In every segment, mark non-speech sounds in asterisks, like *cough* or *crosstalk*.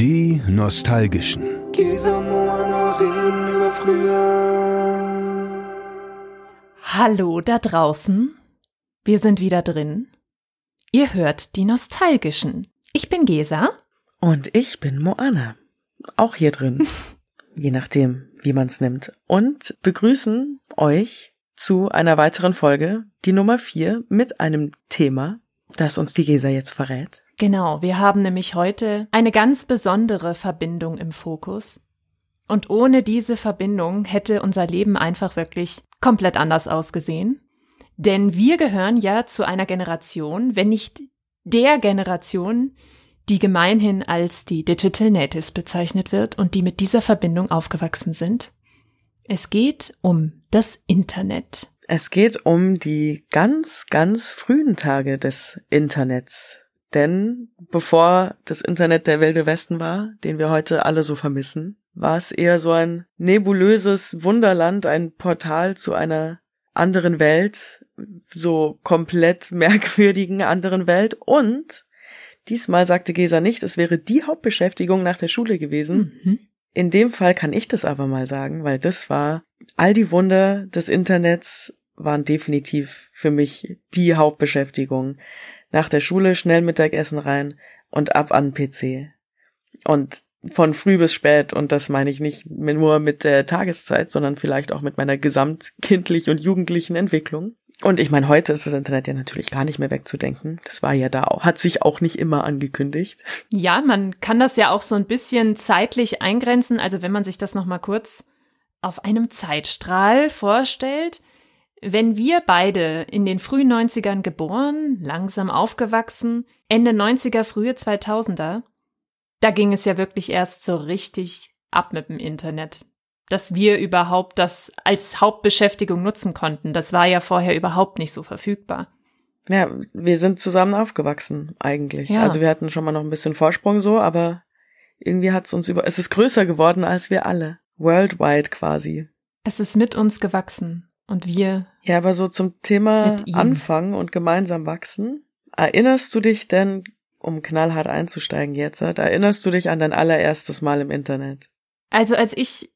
Die Nostalgischen. über früher. Hallo da draußen. Wir sind wieder drin. Ihr hört die Nostalgischen. Ich bin Gesa. Und ich bin Moana. Auch hier drin. *laughs* Je nachdem, wie man es nimmt. Und begrüßen euch zu einer weiteren Folge, die Nummer vier, mit einem Thema, das uns die Gesa jetzt verrät. Genau, wir haben nämlich heute eine ganz besondere Verbindung im Fokus. Und ohne diese Verbindung hätte unser Leben einfach wirklich komplett anders ausgesehen. Denn wir gehören ja zu einer Generation, wenn nicht der Generation, die gemeinhin als die Digital Natives bezeichnet wird und die mit dieser Verbindung aufgewachsen sind. Es geht um das Internet. Es geht um die ganz, ganz frühen Tage des Internets. Denn bevor das Internet der wilde Westen war, den wir heute alle so vermissen, war es eher so ein nebulöses Wunderland, ein Portal zu einer anderen Welt, so komplett *laughs* merkwürdigen anderen Welt. Und diesmal sagte Gesa nicht, es wäre die Hauptbeschäftigung nach der Schule gewesen. Mhm. In dem Fall kann ich das aber mal sagen, weil das war all die Wunder des Internets waren definitiv für mich die Hauptbeschäftigung nach der Schule schnell Mittagessen rein und ab an PC. Und von früh bis spät, und das meine ich nicht nur mit der Tageszeit, sondern vielleicht auch mit meiner gesamtkindlich und jugendlichen Entwicklung. Und ich meine, heute ist das Internet ja natürlich gar nicht mehr wegzudenken. Das war ja da auch, hat sich auch nicht immer angekündigt. Ja, man kann das ja auch so ein bisschen zeitlich eingrenzen. Also wenn man sich das nochmal kurz auf einem Zeitstrahl vorstellt, wenn wir beide in den frühen 90ern geboren, langsam aufgewachsen, Ende 90er, frühe 2000er, da ging es ja wirklich erst so richtig ab mit dem Internet. Dass wir überhaupt das als Hauptbeschäftigung nutzen konnten, das war ja vorher überhaupt nicht so verfügbar. Ja, wir sind zusammen aufgewachsen eigentlich. Ja. Also wir hatten schon mal noch ein bisschen Vorsprung so, aber irgendwie hat es uns über, es ist größer geworden als wir alle. Worldwide quasi. Es ist mit uns gewachsen. Und wir. Ja, aber so zum Thema Anfangen und gemeinsam wachsen. Erinnerst du dich denn, um knallhart einzusteigen jetzt, erinnerst du dich an dein allererstes Mal im Internet? Also als ich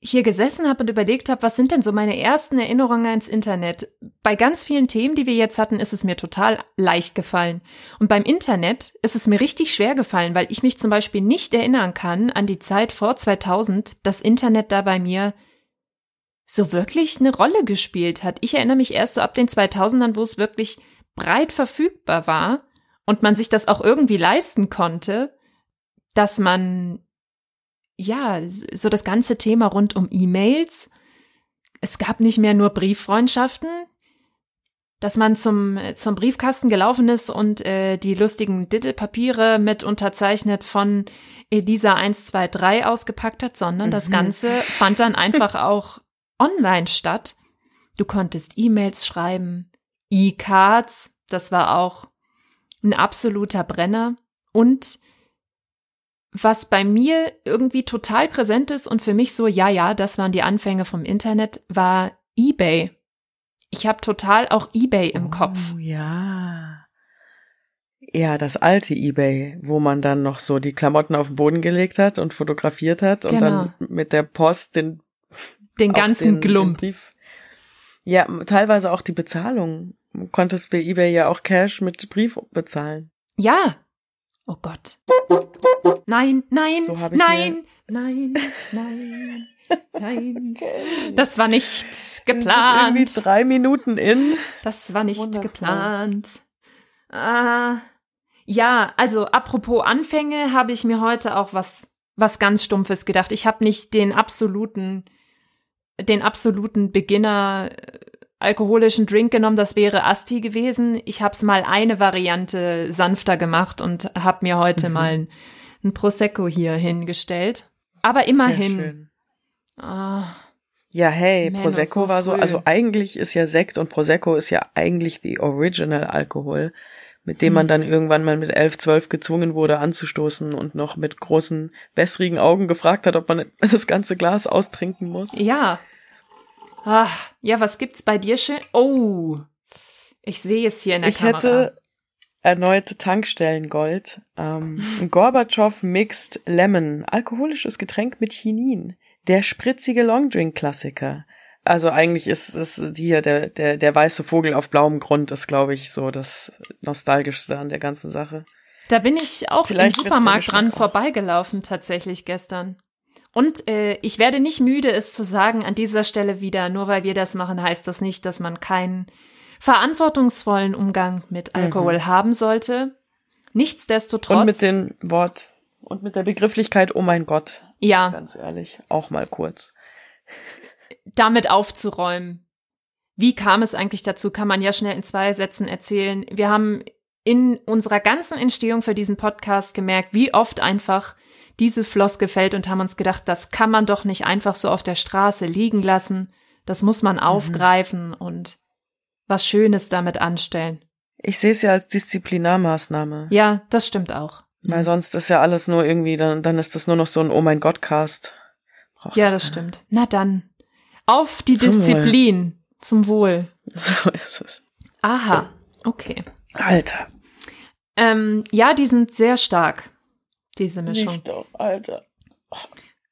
hier gesessen habe und überlegt habe, was sind denn so meine ersten Erinnerungen ans Internet? Bei ganz vielen Themen, die wir jetzt hatten, ist es mir total leicht gefallen. Und beim Internet ist es mir richtig schwer gefallen, weil ich mich zum Beispiel nicht erinnern kann an die Zeit vor 2000, das Internet da bei mir so wirklich eine Rolle gespielt hat. Ich erinnere mich erst so ab den 2000ern, wo es wirklich breit verfügbar war und man sich das auch irgendwie leisten konnte, dass man ja, so das ganze Thema rund um E-Mails. Es gab nicht mehr nur Brieffreundschaften, dass man zum, zum Briefkasten gelaufen ist und äh, die lustigen Dittelpapiere mit unterzeichnet von Elisa 123 ausgepackt hat, sondern mhm. das Ganze fand dann einfach *laughs* auch online statt. Du konntest E-Mails schreiben, E-Cards, das war auch ein absoluter Brenner. Und was bei mir irgendwie total präsent ist und für mich so, ja, ja, das waren die Anfänge vom Internet, war eBay. Ich habe total auch eBay im oh, Kopf. Ja. Ja, das alte eBay, wo man dann noch so die Klamotten auf den Boden gelegt hat und fotografiert hat genau. und dann genau. mit der Post den den ganzen den, Glump. Den ja, teilweise auch die Bezahlung. Du konntest bei eBay ja auch Cash mit Brief bezahlen. Ja. Oh Gott. Nein, nein, so nein, nein, nein, *laughs* nein. Okay. Das war nicht geplant. irgendwie drei Minuten in. Das war nicht Wundervoll. geplant. Ah, ja, also apropos Anfänge, habe ich mir heute auch was was ganz Stumpfes gedacht. Ich habe nicht den absoluten den absoluten Beginner äh, alkoholischen Drink genommen, das wäre Asti gewesen. Ich habe es mal eine Variante sanfter gemacht und habe mir heute mhm. mal ein, ein, Prosecco hier hingestellt. Aber immerhin. Ah, ja, hey, Man, Prosecco so war so, also eigentlich ist ja Sekt und Prosecco ist ja eigentlich die Original Alkohol mit dem man hm. dann irgendwann mal mit elf, zwölf gezwungen wurde anzustoßen und noch mit großen, wässrigen Augen gefragt hat, ob man *laughs* das ganze Glas austrinken muss. Ja. Ach, ja, was gibt's bei dir schön? Oh, ich sehe es hier in der ich Kamera. Hätte, erneut Tankstellengold. Ähm, Gorbatschow Mixed Lemon, alkoholisches Getränk mit Chinin. Der spritzige Longdrink-Klassiker. Also eigentlich ist es hier der, der, der weiße Vogel auf blauem Grund ist, glaube ich, so das Nostalgischste an der ganzen Sache. Da bin ich auch Vielleicht im Supermarkt dran auch. vorbeigelaufen, tatsächlich gestern. Und äh, ich werde nicht müde, es zu sagen an dieser Stelle wieder, nur weil wir das machen, heißt das nicht, dass man keinen verantwortungsvollen Umgang mit Alkohol mhm. haben sollte. Nichtsdestotrotz. Und mit dem Wort und mit der Begrifflichkeit, oh mein Gott. Ja. Ganz ehrlich, auch mal kurz damit aufzuräumen. Wie kam es eigentlich dazu? Kann man ja schnell in zwei Sätzen erzählen. Wir haben in unserer ganzen Entstehung für diesen Podcast gemerkt, wie oft einfach diese Floske fällt und haben uns gedacht, das kann man doch nicht einfach so auf der Straße liegen lassen. Das muss man mhm. aufgreifen und was Schönes damit anstellen. Ich sehe es ja als Disziplinarmaßnahme. Ja, das stimmt auch. Weil sonst ist ja alles nur irgendwie, dann, dann ist das nur noch so ein Oh mein Gott Cast. Braucht ja, das stimmt. Na dann, auf die zum Disziplin. Wohl. Zum Wohl. So ist es. Aha, okay. Alter. Ähm, ja, die sind sehr stark, diese Mischung. Nicht doch, Alter. Oh.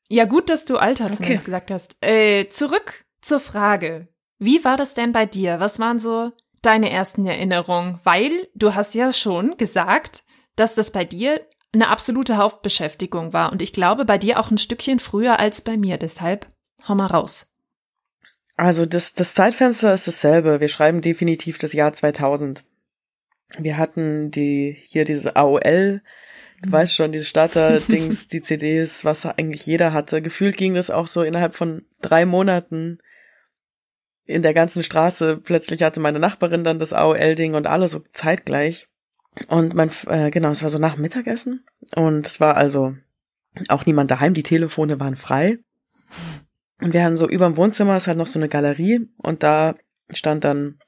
Ja, gut, dass du Alter okay. zumindest gesagt hast. Äh, zurück zur Frage. Wie war das denn bei dir? Was waren so deine ersten Erinnerungen? Weil du hast ja schon gesagt, dass das bei dir eine absolute Hauptbeschäftigung war. Und ich glaube, bei dir auch ein Stückchen früher als bei mir. Deshalb hau mal raus. Also das, das Zeitfenster ist dasselbe. Wir schreiben definitiv das Jahr 2000. Wir hatten die hier diese AOL, du mhm. weißt schon, diese Starter-Dings, *laughs* die CDs, was eigentlich jeder hatte. Gefühlt ging das auch so innerhalb von drei Monaten in der ganzen Straße. Plötzlich hatte meine Nachbarin dann das AOL-Ding und alle so zeitgleich. Und mein, äh, genau, es war so nach Mittagessen. Und es war also auch niemand daheim. Die Telefone waren frei. Und wir hatten so über dem Wohnzimmer ist halt noch so eine Galerie und da stand dann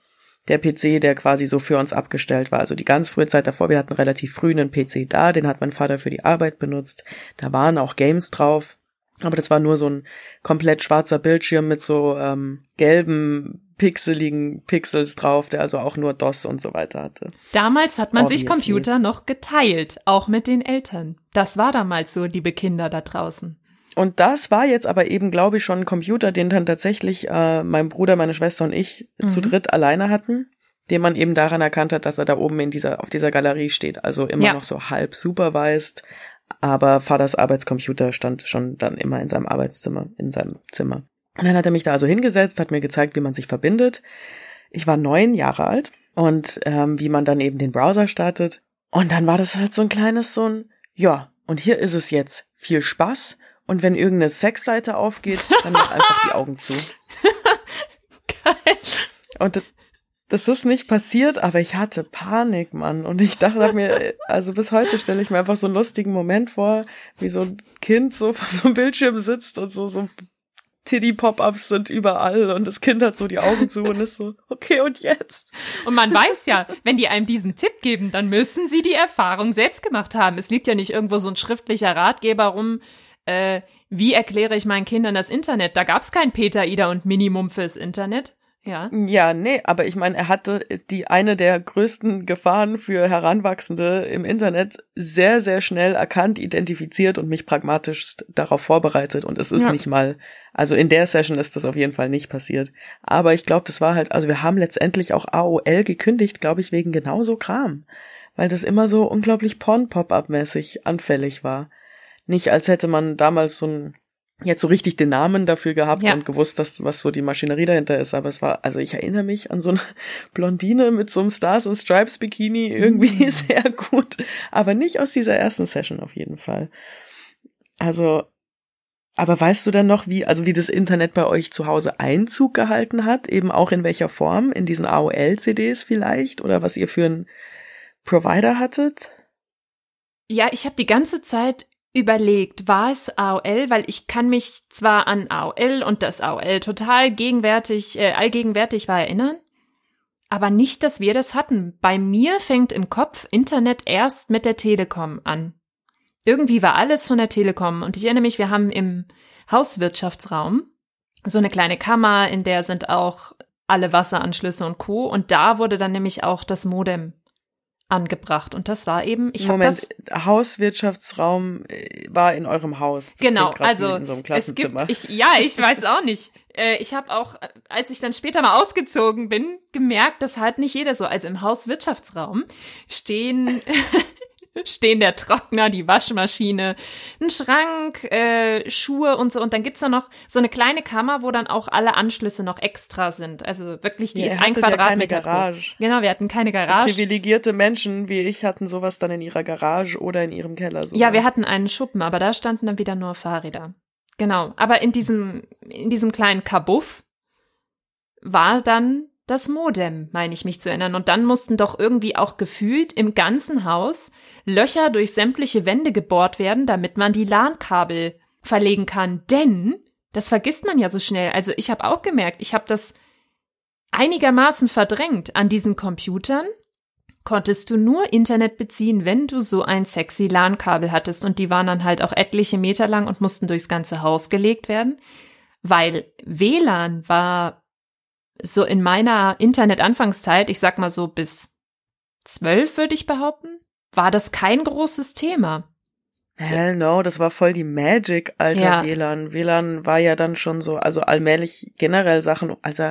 der PC, der quasi so für uns abgestellt war. Also die ganz frühe Zeit davor, wir hatten relativ früh einen PC da, den hat mein Vater für die Arbeit benutzt. Da waren auch Games drauf. Aber das war nur so ein komplett schwarzer Bildschirm mit so ähm, gelben, pixeligen Pixels drauf, der also auch nur DOS und so weiter hatte. Damals hat man Obviously. sich Computer noch geteilt, auch mit den Eltern. Das war damals so, liebe Kinder da draußen. Und das war jetzt aber eben, glaube ich, schon ein Computer, den dann tatsächlich äh, mein Bruder, meine Schwester und ich mhm. zu dritt alleine hatten, den man eben daran erkannt hat, dass er da oben in dieser, auf dieser Galerie steht. Also immer ja. noch so halb supervised, aber Vaters Arbeitscomputer stand schon dann immer in seinem Arbeitszimmer, in seinem Zimmer. Und dann hat er mich da also hingesetzt, hat mir gezeigt, wie man sich verbindet. Ich war neun Jahre alt und ähm, wie man dann eben den Browser startet. Und dann war das halt so ein kleines so ein, ja, und hier ist es jetzt. Viel Spaß und wenn irgendeine Sexseite aufgeht, dann mach einfach die Augen zu. *laughs* Geil. Und das ist nicht passiert, aber ich hatte Panik, Mann. Und ich dachte mir, also bis heute stelle ich mir einfach so einen lustigen Moment vor, wie so ein Kind so vor so einem Bildschirm sitzt und so, so Titty-Pop-Ups sind überall und das Kind hat so die Augen zu und ist so, okay, und jetzt? Und man weiß ja, wenn die einem diesen Tipp geben, dann müssen sie die Erfahrung selbst gemacht haben. Es liegt ja nicht irgendwo so ein schriftlicher Ratgeber rum, äh, wie erkläre ich meinen Kindern das Internet? Da gab es kein Peter, Ida und Minimum fürs Internet. Ja. Ja, nee, aber ich meine, er hatte die eine der größten Gefahren für Heranwachsende im Internet sehr, sehr schnell erkannt, identifiziert und mich pragmatisch darauf vorbereitet. Und es ist ja. nicht mal, also in der Session ist das auf jeden Fall nicht passiert. Aber ich glaube, das war halt, also wir haben letztendlich auch AOL gekündigt, glaube ich, wegen genauso Kram. Weil das immer so unglaublich Porn-Pop-Up-mäßig anfällig war nicht, als hätte man damals so ein jetzt so richtig den Namen dafür gehabt ja. und gewusst, dass was so die Maschinerie dahinter ist. Aber es war, also ich erinnere mich an so eine *laughs* Blondine mit so einem Stars and Stripes Bikini irgendwie mhm. *laughs* sehr gut, aber nicht aus dieser ersten Session auf jeden Fall. Also, aber weißt du denn noch, wie, also wie das Internet bei euch zu Hause Einzug gehalten hat? Eben auch in welcher Form? In diesen AOL-CDs vielleicht? Oder was ihr für einen Provider hattet? Ja, ich habe die ganze Zeit überlegt, war es AOL, weil ich kann mich zwar an AOL und das AOL total gegenwärtig, äh, allgegenwärtig war erinnern, aber nicht, dass wir das hatten. Bei mir fängt im Kopf Internet erst mit der Telekom an. Irgendwie war alles von der Telekom und ich erinnere mich, wir haben im Hauswirtschaftsraum so eine kleine Kammer, in der sind auch alle Wasseranschlüsse und Co. Und da wurde dann nämlich auch das Modem angebracht. Und das war eben, ich habe Moment, das. Hauswirtschaftsraum äh, war in eurem Haus. Das Genau, also in so einem es gibt, Klassenzimmer. ich, ja, ich *laughs* weiß auch nicht. Äh, ich habe auch, äh, als ich dann später mal ausgezogen bin, gemerkt, dass halt nicht jeder so. Also im Hauswirtschaftsraum stehen stehen der Trockner, die Waschmaschine, ein Schrank, äh, Schuhe und so. Und dann gibt's da noch so eine kleine Kammer, wo dann auch alle Anschlüsse noch extra sind. Also wirklich, die Ihr ist ein hattet ja keine Quadratmeter Garage. groß. Genau, wir hatten keine so Garage. privilegierte Menschen wie ich hatten sowas dann in ihrer Garage oder in ihrem Keller. Sogar. Ja, wir hatten einen Schuppen, aber da standen dann wieder nur Fahrräder. Genau. Aber in diesem, in diesem kleinen Kabuff war dann das Modem, meine ich mich zu erinnern. Und dann mussten doch irgendwie auch gefühlt im ganzen Haus Löcher durch sämtliche Wände gebohrt werden, damit man die LAN-Kabel verlegen kann. Denn, das vergisst man ja so schnell. Also ich habe auch gemerkt, ich habe das einigermaßen verdrängt. An diesen Computern konntest du nur Internet beziehen, wenn du so ein sexy LAN-Kabel hattest. Und die waren dann halt auch etliche Meter lang und mussten durchs ganze Haus gelegt werden. Weil WLAN war so in meiner Internet-Anfangszeit, ich sag mal so bis zwölf, würde ich behaupten, war das kein großes Thema. Hell no, das war voll die Magic, alter Ja. WLAN. WLAN war ja dann schon so, also allmählich generell Sachen, also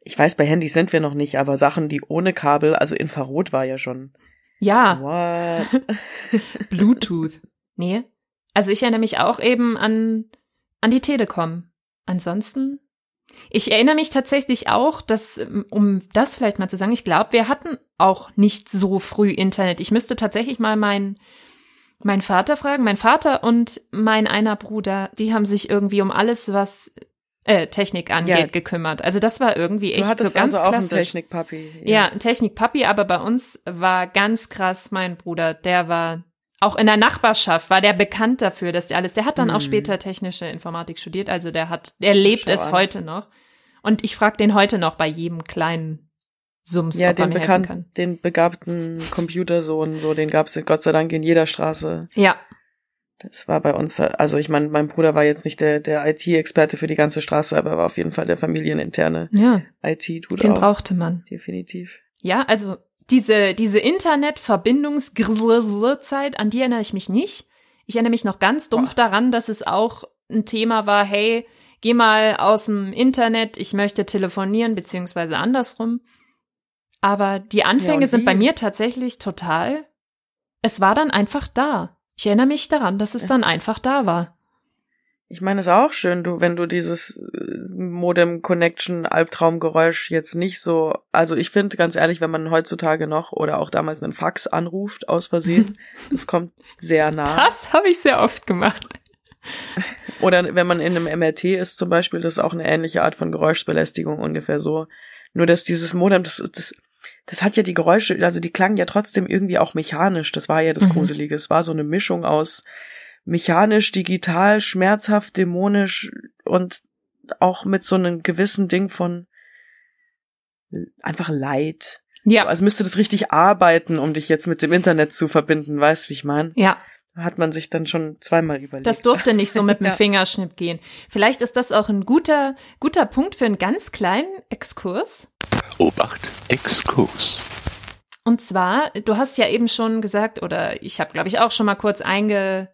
ich weiß, bei Handys sind wir noch nicht, aber Sachen, die ohne Kabel, also Infrarot war ja schon. Ja, What? *laughs* Bluetooth. Nee. Also ich erinnere mich auch eben an, an die Telekom. Ansonsten, ich erinnere mich tatsächlich auch, dass, um das vielleicht mal zu sagen, ich glaube, wir hatten auch nicht so früh Internet. Ich müsste tatsächlich mal meinen meinen Vater fragen. Mein Vater und mein einer Bruder, die haben sich irgendwie um alles, was äh, Technik angeht, Ja. gekümmert. Also das war irgendwie Du echt hattest so ganz also auch einen klassisch. Technikpapi. Ja, ein Technikpapi, aber bei uns war ganz krass mein Bruder, der war auch in der Nachbarschaft, war der bekannt dafür, dass der alles, der hat dann auch Mhm. später technische Informatik studiert, also der hat, der lebt Schau es an. heute noch. Und ich frage den heute noch bei jedem kleinen Sums, Ja, ob er den mir helfen kann. bekannten, den begabten Computersohn, so, den gab's Gott sei Dank in jeder Straße. Ja, Das war bei uns, also ich meine, mein Bruder war jetzt nicht der, der IT-Experte für die ganze Straße, aber er war auf jeden Fall der familieninterne ja, IT-Dude den auch. brauchte man. Definitiv. Ja, also diese, diese Internet-Verbindungs-Zeit, an die erinnere ich mich nicht. Ich erinnere mich noch ganz dumpf daran, dass es auch ein Thema war, hey, geh mal aus dem Internet, ich möchte telefonieren, beziehungsweise andersrum. Aber die Anfänge und sind bei mir tatsächlich total, es war dann einfach da. Ich erinnere mich daran, dass es dann einfach da war. Ich meine, es ist auch schön, du, wenn du dieses äh, Modem-Connection-Albtraumgeräusch jetzt nicht so, also ich finde ganz ehrlich, wenn man heutzutage noch oder auch damals einen Fax anruft aus Versehen, *laughs* das kommt sehr nah. Das habe ich sehr oft gemacht. *laughs* Oder wenn man in einem MRT ist zum Beispiel, das ist auch eine ähnliche Art von Geräuschbelästigung ungefähr so. Nur dass dieses Modem, das, das, das hat ja die Geräusche, also die klangen ja trotzdem irgendwie auch mechanisch. Das war ja das Mhm. Gruselige. Es war so eine Mischung aus mechanisch, digital, schmerzhaft, dämonisch und auch mit so einem gewissen Ding von einfach Leid. Ja, Also müsste das richtig arbeiten, um dich jetzt mit dem Internet zu verbinden, weißt wie ich meine? ja. Hat man sich dann schon zweimal überlegt. Das durfte nicht so mit *laughs* dem Ja. Fingerschnipp gehen. Vielleicht ist das auch ein guter, guter Punkt für einen ganz kleinen Exkurs. Obacht, Exkurs. Und zwar, du hast ja eben schon gesagt, oder ich habe, glaube ich, auch schon mal kurz einge,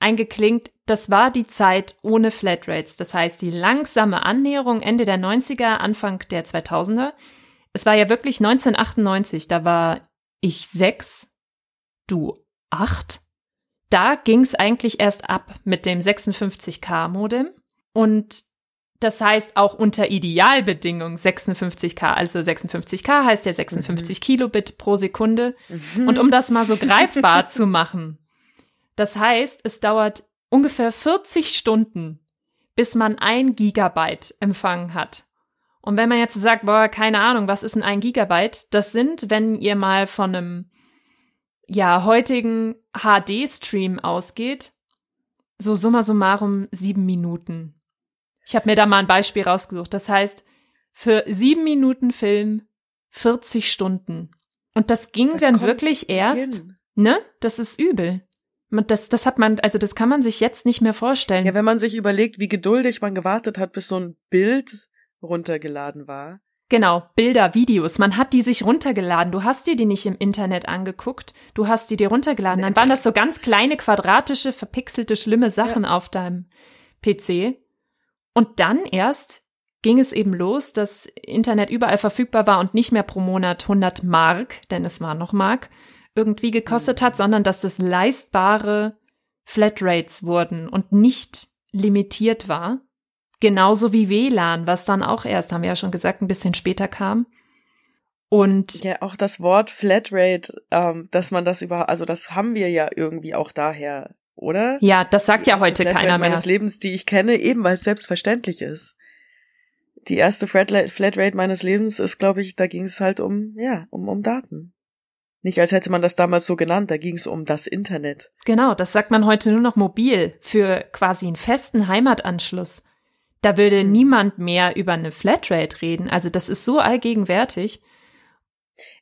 eingeklinkt, das war die Zeit ohne Flatrates. Das heißt, die langsame Annäherung Ende der 90er, Anfang der 2000er. Es war ja wirklich 1998, da war ich sechs, du acht. Da ging es eigentlich erst ab mit dem 56K-Modem. Und das heißt auch unter Idealbedingungen 56K. Also 56K heißt ja 56 Kilobit pro Sekunde. Mhm. *laughs* Und um das mal so greifbar zu machen, das heißt, es dauert ungefähr 40 Stunden, bis man ein Gigabyte empfangen hat. Und wenn man jetzt so sagt, boah, keine Ahnung, was ist denn ein Gigabyte? Das sind, wenn ihr mal von einem, ja, heutigen HD-Stream ausgeht, so summa summarum sieben Minuten. Ich habe mir da mal ein Beispiel rausgesucht. Das heißt, für sieben Minuten Film 40 Stunden. Und das ging Das dann wirklich erst, hin. ne? Das ist übel. Das, das hat man, also das kann man sich jetzt nicht mehr vorstellen. Ja, wenn man sich überlegt, wie geduldig man gewartet hat, bis so ein Bild runtergeladen war. Genau, Bilder, Videos. Man hat die sich runtergeladen. Du hast dir die nicht im Internet angeguckt. Du hast die dir runtergeladen. Dann waren das so ganz kleine, quadratische, verpixelte, schlimme Sachen ja. auf deinem PC. Und dann erst ging es eben los, dass Internet überall verfügbar war und nicht mehr pro Monat 100 Mark, denn es war noch Mark, irgendwie gekostet hat, sondern dass das leistbare Flatrates wurden und nicht limitiert war. Genauso wie WLAN, was dann auch erst, haben wir ja schon gesagt, ein bisschen später kam. Und ja, auch das Wort Flatrate, ähm, dass man das über, also das haben wir ja irgendwie auch daher, oder? Ja, das sagt ja heute Flatrate keiner mehr. meines Lebens, die ich kenne, eben weil es selbstverständlich ist. Die erste Flatrate meines Lebens ist, glaube ich, da ging es halt um, ja, um, um Daten. Nicht als hätte man das damals so genannt, da ging es um das Internet. Genau, das sagt man heute nur noch mobil für quasi einen festen Heimatanschluss. Da würde hm. niemand mehr über eine Flatrate reden. Also das ist so allgegenwärtig.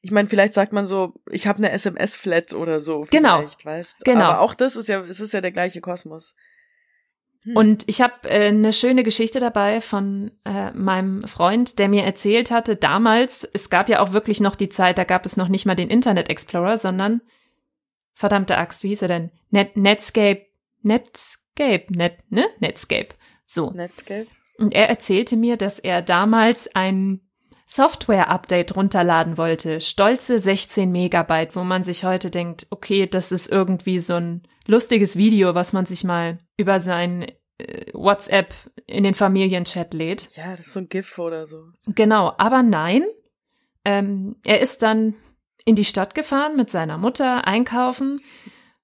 Ich meine, vielleicht sagt man so, ich habe eine SMS-Flat oder so. Genau. Weißt. Genau. Aber auch das ist ja, es ist ja der gleiche Kosmos. Hm. Und ich habe äh, eine schöne Geschichte dabei von äh, meinem Freund, der mir erzählt hatte, damals, es gab ja auch wirklich noch die Zeit, da gab es noch nicht mal den Internet Explorer, sondern verdammte Axt, wie hieß er denn? Net Netscape, Netscape, Net, ne? Netscape. So. Netscape. Und er erzählte mir, dass er damals ein Software-Update runterladen wollte. Stolze 16 Megabyte, wo man sich heute denkt, okay, das ist irgendwie so ein lustiges Video, was man sich mal über sein äh, WhatsApp in den Familienchat lädt. Ja, das ist so ein GIF oder so. Genau, aber nein. Ähm, er ist dann in die Stadt gefahren mit seiner Mutter einkaufen,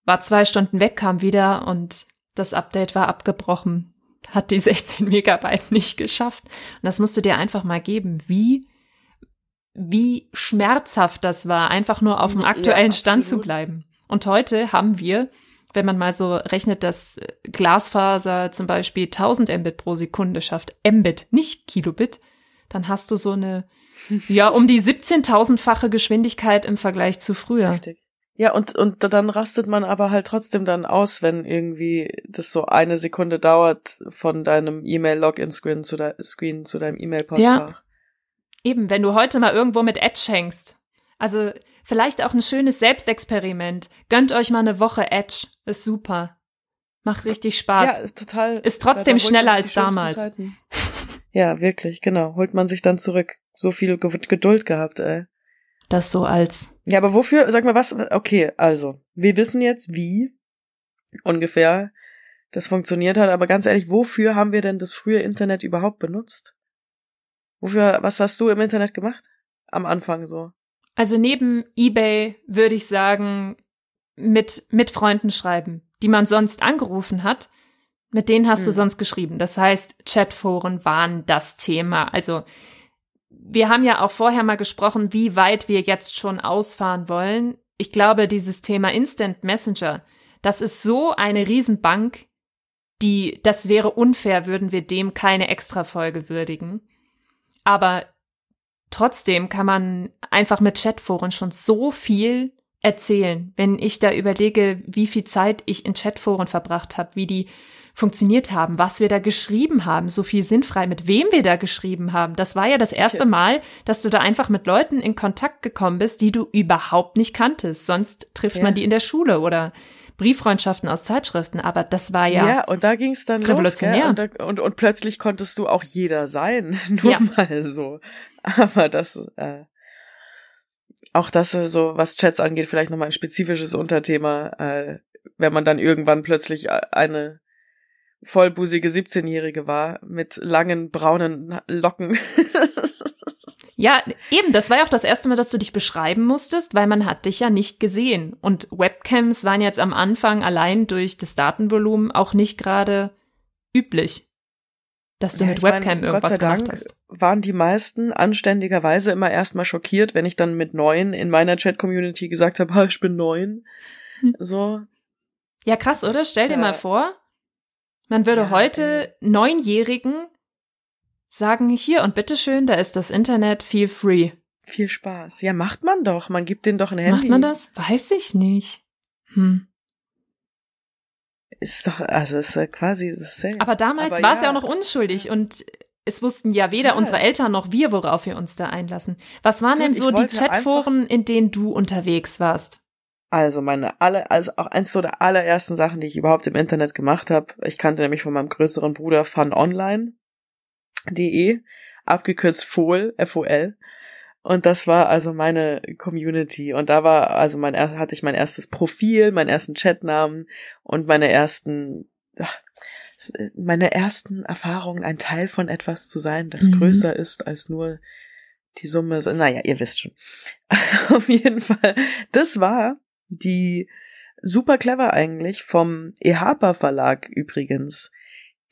war zwei Stunden weg, kam wieder und das Update war abgebrochen, hat die 16 Megabyte nicht geschafft. Und das musst du dir einfach mal geben, wie wie schmerzhaft das war, einfach nur auf dem aktuellen ja, Stand zu bleiben. Und heute haben wir wenn man mal so rechnet, dass Glasfaser zum Beispiel 1000 Mbit pro Sekunde schafft, Mbit, nicht Kilobit, dann hast du so eine, *laughs* ja, um die 17.000-fache Geschwindigkeit im Vergleich zu früher. Richtig. Ja, und, und dann rastet man aber halt trotzdem dann aus, wenn irgendwie das so eine Sekunde dauert von deinem E-Mail-Login-Screen zu, de Screen zu deinem E-Mail-Postfach. Ja. Eben, wenn du heute mal irgendwo mit Edge hängst. Also Vielleicht auch ein schönes Selbstexperiment. Gönnt euch mal eine Woche Edge. Ist super. Macht richtig Spaß. Ja, total. Ist trotzdem schneller als damals. Zeiten. *laughs* Ja, wirklich, genau. Holt man sich dann zurück. So viel Geduld gehabt, ey. Das so als. Ja, aber wofür, sag mal was, okay, also, wir wissen jetzt, wie ungefähr das funktioniert hat, aber ganz ehrlich, wofür haben wir denn das frühe Internet überhaupt benutzt? Wofür, was hast du im Internet gemacht? Am Anfang so. Also neben eBay würde ich sagen, mit, mit Freunden schreiben, die man sonst angerufen hat. Mit denen hast mhm. du sonst geschrieben. Das heißt, Chatforen waren das Thema. Also wir haben ja auch vorher mal gesprochen, wie weit wir jetzt schon ausfahren wollen. Ich glaube, dieses Thema Instant Messenger, das ist so eine Riesenbank, die, das wäre unfair, würden wir dem keine Extra-Folge würdigen. Aber trotzdem kann man einfach mit Chatforen schon so viel erzählen. Wenn ich da überlege, wie viel Zeit ich in Chatforen verbracht habe, wie die funktioniert haben, was wir da geschrieben haben, so viel sinnfrei, mit wem wir da geschrieben haben. Das war ja das erste Mal, dass du da einfach mit Leuten in Kontakt gekommen bist, die du überhaupt nicht kanntest. Sonst trifft ja. man die in der Schule oder Brieffreundschaften aus Zeitschriften, aber das war ja. Ja, und da ging es dann revolutionär. Los, und, und, und, plötzlich konntest du auch jeder sein. *laughs* Nur ja. mal so. Aber das, äh, auch das äh, so, was Chats angeht, vielleicht nochmal ein spezifisches Unterthema, äh, wenn man dann irgendwann plötzlich äh, eine vollbusige 17-Jährige war mit langen braunen Locken. *laughs* ja, eben, das war ja auch das erste Mal, dass du dich beschreiben musstest, weil man hat dich ja nicht gesehen. Und Webcams waren jetzt am Anfang allein durch das Datenvolumen auch nicht gerade üblich dass du ja, mit Webcam meine, irgendwas gemacht Dank hast. Waren die meisten anständigerweise immer erstmal schockiert, wenn ich dann mit neun in meiner Chat-Community gesagt habe, *laughs* ich bin neun. Hm. So. Ja, krass, oder? Stell dir ja. mal vor, man würde ja, heute ey. Neunjährigen sagen, hier und bitteschön, da ist das Internet, feel free. Viel Spaß. Ja, macht man doch. Man gibt denen doch ein Handy. Macht man das? Weiß ich nicht. Hm. Ist doch, also ist ja quasi dasselbe. Aber damals war es ja. ja auch noch unschuldig und es wussten ja weder Total. unsere Eltern noch wir, worauf wir uns da einlassen. Was waren denn so die Chatforen, in denen du unterwegs warst? Also meine alle, also auch eins so der allerersten Sachen, die ich überhaupt im Internet gemacht habe. Ich kannte nämlich von meinem größeren Bruder funonline.de, abgekürzt FOL, F-O-L. Und das war also meine Community. Und da war, also mein, hatte ich mein erstes Profil, meinen ersten Chatnamen und meine ersten, s- meine ersten Erfahrungen, ein Teil von etwas zu sein, das Mhm. größer ist als nur die Summe. Naja, ihr wisst schon. *laughs* Auf jeden Fall. Das war die super clever eigentlich vom EHAPA Verlag übrigens.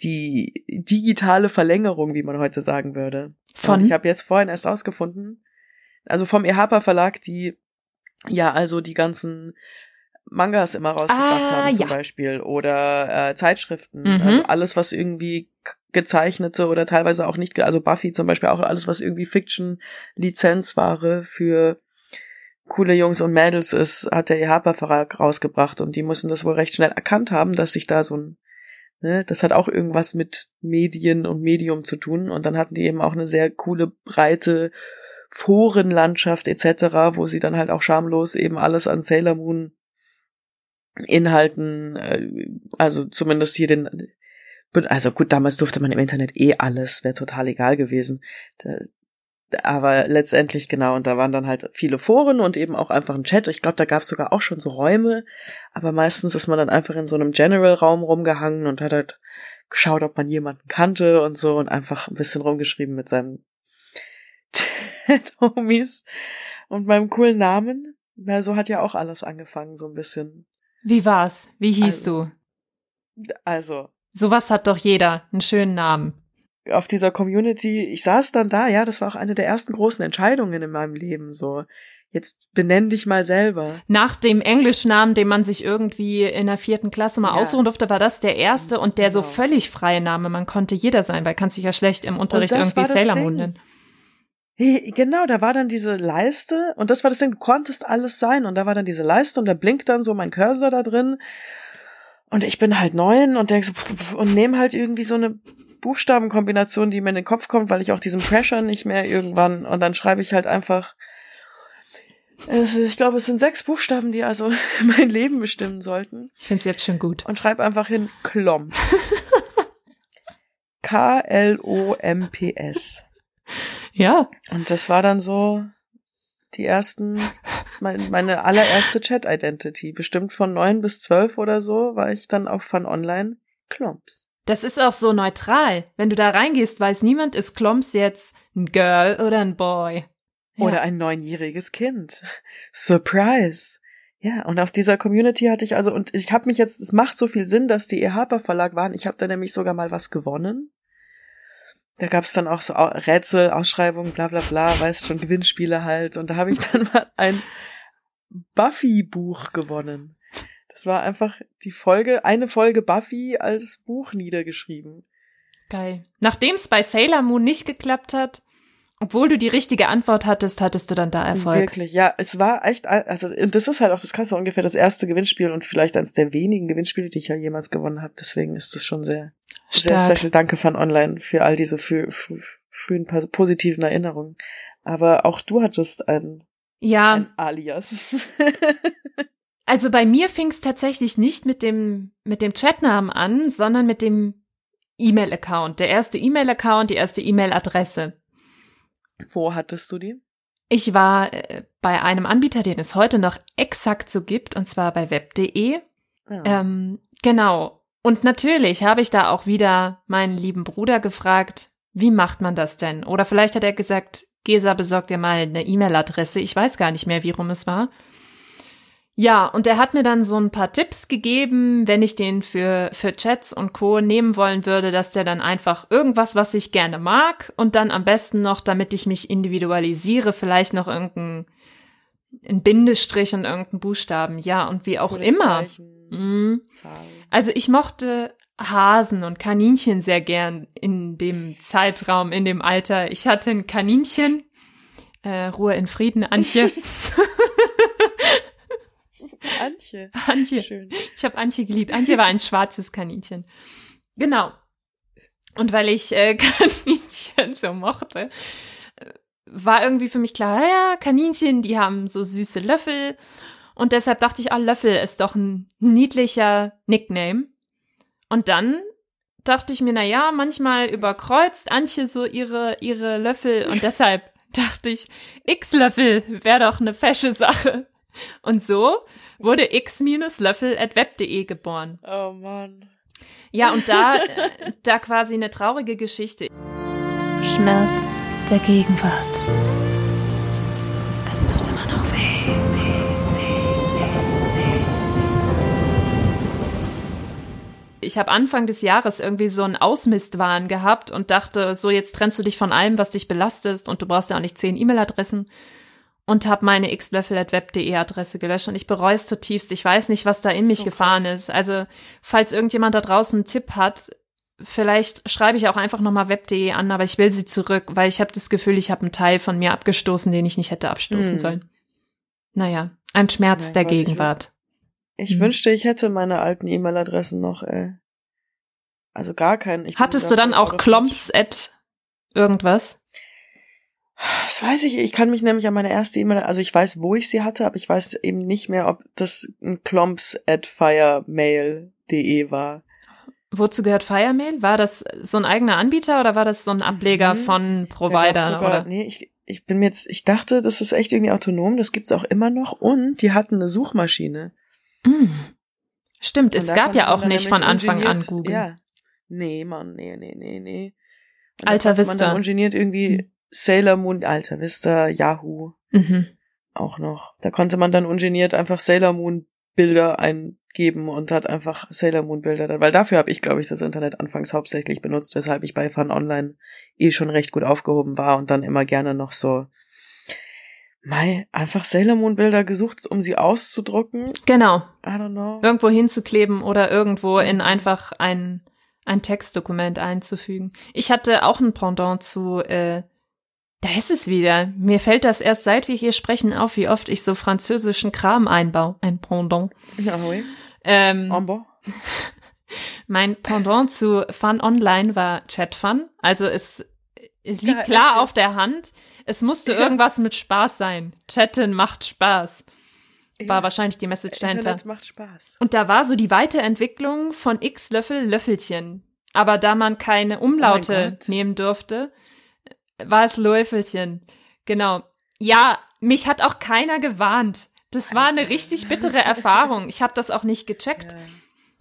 Die digitale Verlängerung, wie man heute sagen würde. Von? Und ich habe jetzt vorhin erst rausgefunden, also vom EHAPA Verlag, die ja also die ganzen Mangas immer rausgebracht Ah, haben zum ja. Beispiel oder äh, Zeitschriften, Mhm. also alles was irgendwie gezeichnete oder teilweise auch nicht, also Buffy zum Beispiel auch alles was irgendwie Fiction Lizenzware für coole Jungs und Mädels ist, hat der EHAPA Verlag rausgebracht und die müssen das wohl recht schnell erkannt haben, dass sich da so ein Ne, das hat auch irgendwas mit Medien und Medium zu tun. Und dann hatten die eben auch eine sehr coole, breite Forenlandschaft etc., wo sie dann halt auch schamlos eben alles an Sailor Moon Inhalten, äh, also zumindest hier den, also gut, damals durfte man im Internet eh alles, wäre total egal gewesen. Aber letztendlich genau, und da waren dann halt viele Foren und eben auch einfach ein Chat. Ich glaube, da gab es sogar auch schon so Räume, aber meistens ist man dann einfach in so einem General-Raum rumgehangen und hat halt geschaut, ob man jemanden kannte und so und einfach ein bisschen rumgeschrieben mit seinem *laughs* Chat-Homies und meinem coolen Namen. Na, so hat ja auch alles angefangen, so ein bisschen. Wie war's? Wie hießt Also- du? Also, Sowas hat doch jeder, einen schönen Namen. Auf dieser Community, ich saß dann da, ja, das war auch eine der ersten großen Entscheidungen in meinem Leben, so. Jetzt benenn dich mal selber. Nach dem Englischnamen, den man sich irgendwie in der vierten Klasse mal Ja. aussuchen durfte, war das der erste und der so Genau. völlig freie Name. Man konnte jeder sein, weil kannst dich ja schlecht im Unterricht irgendwie Sailor. Moon nennen. Genau, da war dann diese Leiste und das war das Ding, du konntest alles sein und da war dann diese Leiste und da blinkt dann so mein Cursor da drin und ich bin halt neun und denk so und nehme halt irgendwie so eine Buchstabenkombination, die mir in den Kopf kommt, weil ich auch diesen Pressure nicht mehr irgendwann und dann schreibe ich halt einfach es- ich glaube, es sind sechs Buchstaben, die also *laughs* mein Leben bestimmen sollten Ich find's jetzt schon gut. und schreib einfach hin Klomps. *laughs* K-L-O-M-P-S. Ja, Und das war dann so die ersten, mein, meine allererste Chat-Identity. Bestimmt von neun bis zwölf oder so war ich dann auf Fun Online Klomps. Das ist auch so neutral. Wenn du da reingehst, weiß niemand, ist Klomps jetzt ein Girl oder ein Boy. Ja. Oder ein neunjähriges Kind. *laughs* Surprise. Ja, und auf dieser Community hatte ich also, und ich habe mich jetzt, es macht so viel Sinn, dass die EHAPA Verlag waren. Ich habe da nämlich sogar mal was gewonnen. Da gab es dann auch so Rätsel, Ausschreibungen, bla bla bla, weißt schon, Gewinnspiele halt. Und da habe ich *laughs* dann mal ein Buffy-Buch gewonnen. Das war einfach die Folge, eine Folge Buffy als Buch niedergeschrieben. Geil. Nachdem es bei Sailor Moon nicht geklappt hat, obwohl du die richtige Antwort hattest, hattest du dann da Erfolg. Wirklich, ja, es war echt, also, und das ist halt auch das Krasse, ungefähr das erste Gewinnspiel und vielleicht eines der wenigen Gewinnspiele, die ich ja jemals gewonnen habe. Deswegen ist das schon sehr, sehr Stark. special. Danke Fun Online für all diese frü frü frühen pos- positiven Erinnerungen. Aber auch du hattest ein, Ja, ein Alias. *laughs* also bei mir fing es tatsächlich nicht mit dem, mit dem Chatnamen an, sondern mit dem E-Mail-Account. Der erste E-Mail-Account, die erste E-Mail-Adresse. Wo hattest du die? Ich war äh, bei einem Anbieter, den es heute noch exakt so gibt, und zwar bei web.de. Ja. Ähm, genau. Und natürlich habe ich da auch wieder meinen lieben Bruder gefragt, wie macht man das denn? Oder vielleicht hat er gesagt, Gesa, besorg dir mal eine E-Mail-Adresse. Ich weiß gar nicht mehr, wie rum es war. Ja, und er hat mir dann so ein paar Tipps gegeben, wenn ich den für, für Chats und Co. nehmen wollen würde, dass der dann einfach irgendwas, was ich gerne mag und dann am besten noch, damit ich mich individualisiere, vielleicht noch irgendein ein Bindestrich und irgendein Buchstaben. Ja, und wie auch immer. Mm. Zahl. Also ich mochte Hasen und Kaninchen sehr gern in dem Zeitraum, in dem Alter. Ich hatte ein Kaninchen. Äh, Ruhe in Frieden, Antje. *laughs* Antje. Antje. Schön. Ich habe Antje geliebt. Antje war ein schwarzes Kaninchen. Genau. Und weil ich äh, *laughs* Kaninchen so mochte, äh, war irgendwie für mich klar, ja, Kaninchen, die haben so süße Löffel. Und deshalb dachte ich, ah, Löffel ist doch ein niedlicher Nickname. Und dann dachte ich mir, na ja, manchmal überkreuzt Antje so ihre, ihre Löffel und *laughs* deshalb dachte ich, X-Löffel wäre doch eine fesche Sache. Und so wurde x-löffel.web.de geboren. Oh Mann. Ja, und da, äh, da quasi eine traurige Geschichte. Schmerz der Gegenwart. Es tut immer noch weh. Ich habe Anfang des Jahres irgendwie so einen Ausmistwahn gehabt und dachte, so jetzt trennst du dich von allem, was dich belastet und du brauchst ja auch nicht zehn E-Mail-Adressen und habe meine xlöffel.web.de Adresse gelöscht und ich bereue es zutiefst. Ich weiß nicht, was da in mich So gefahren krass. ist. Also, falls irgendjemand da draußen einen Tipp hat, vielleicht schreibe ich auch einfach nochmal web.de an, aber ich will sie zurück, weil ich habe das Gefühl, ich habe einen Teil von mir abgestoßen, den ich nicht hätte abstoßen Hm. sollen. Naja, ein Schmerz Mein der Gott, ich Gegenwart. Ich Mhm. wünschte, ich hätte meine alten E-Mail-Adressen noch, ey. Also gar keinen. Ich Hattest du dann auch Klomps at irgendwas? Das weiß ich, ich kann mich nämlich an meine erste E-Mail, also ich weiß, wo ich sie hatte, aber ich weiß eben nicht mehr, ob das ein klomps at firemail.de war. Wozu gehört Firemail? War das so ein eigener Anbieter oder war das so ein Ableger Mhm. von Provider? sogar, oder? Nee, ich, ich bin mir jetzt, ich dachte, das ist echt irgendwie autonom, das gibt's auch immer noch und die hatten eine Suchmaschine. Mm. Stimmt, Und es gab ja auch nicht von Anfang an Google. Ja. Nee, Mann, nee, nee, nee, nee. Und Alta konnte man Vista. dann ungeniert irgendwie Hm. Sailor Moon, Alta Vista, Yahoo Mhm. auch noch. Da konnte man dann ungeniert einfach Sailor Moon Bilder eingeben und hat einfach Sailor Moon Bilder dann, weil dafür habe ich, glaube ich, das Internet anfangs hauptsächlich benutzt, weshalb ich bei Fun Online eh schon recht gut aufgehoben war und dann immer gerne noch so Mai, einfach Sailor Moon Bilder gesucht, um sie auszudrucken. Genau. I don't know. Irgendwo hinzukleben oder irgendwo in einfach ein, ein Textdokument einzufügen. Ich hatte auch ein Pendant zu, äh, da ist es wieder. Mir fällt das erst seit wir hier sprechen auf, wie oft ich so französischen Kram einbaue. Ein Pendant. Ja, oui. Ähm, Amber. *laughs* Mein Pendant zu Fun Online war ChatFun. Also es, es liegt Geil, klar echt auf der Hand. Es musste Ja. irgendwas mit Spaß sein. Chatten macht Spaß. War Ja, wahrscheinlich die Message dahinter. Internet macht Spaß. Und da war so die Weiterentwicklung von X Löffel Löffelchen. Aber da man keine Umlaute Oh nehmen durfte, war es Löffelchen. Genau. Ja, mich hat auch keiner gewarnt. Das war eine richtig bittere Erfahrung. Ich habe das auch nicht gecheckt.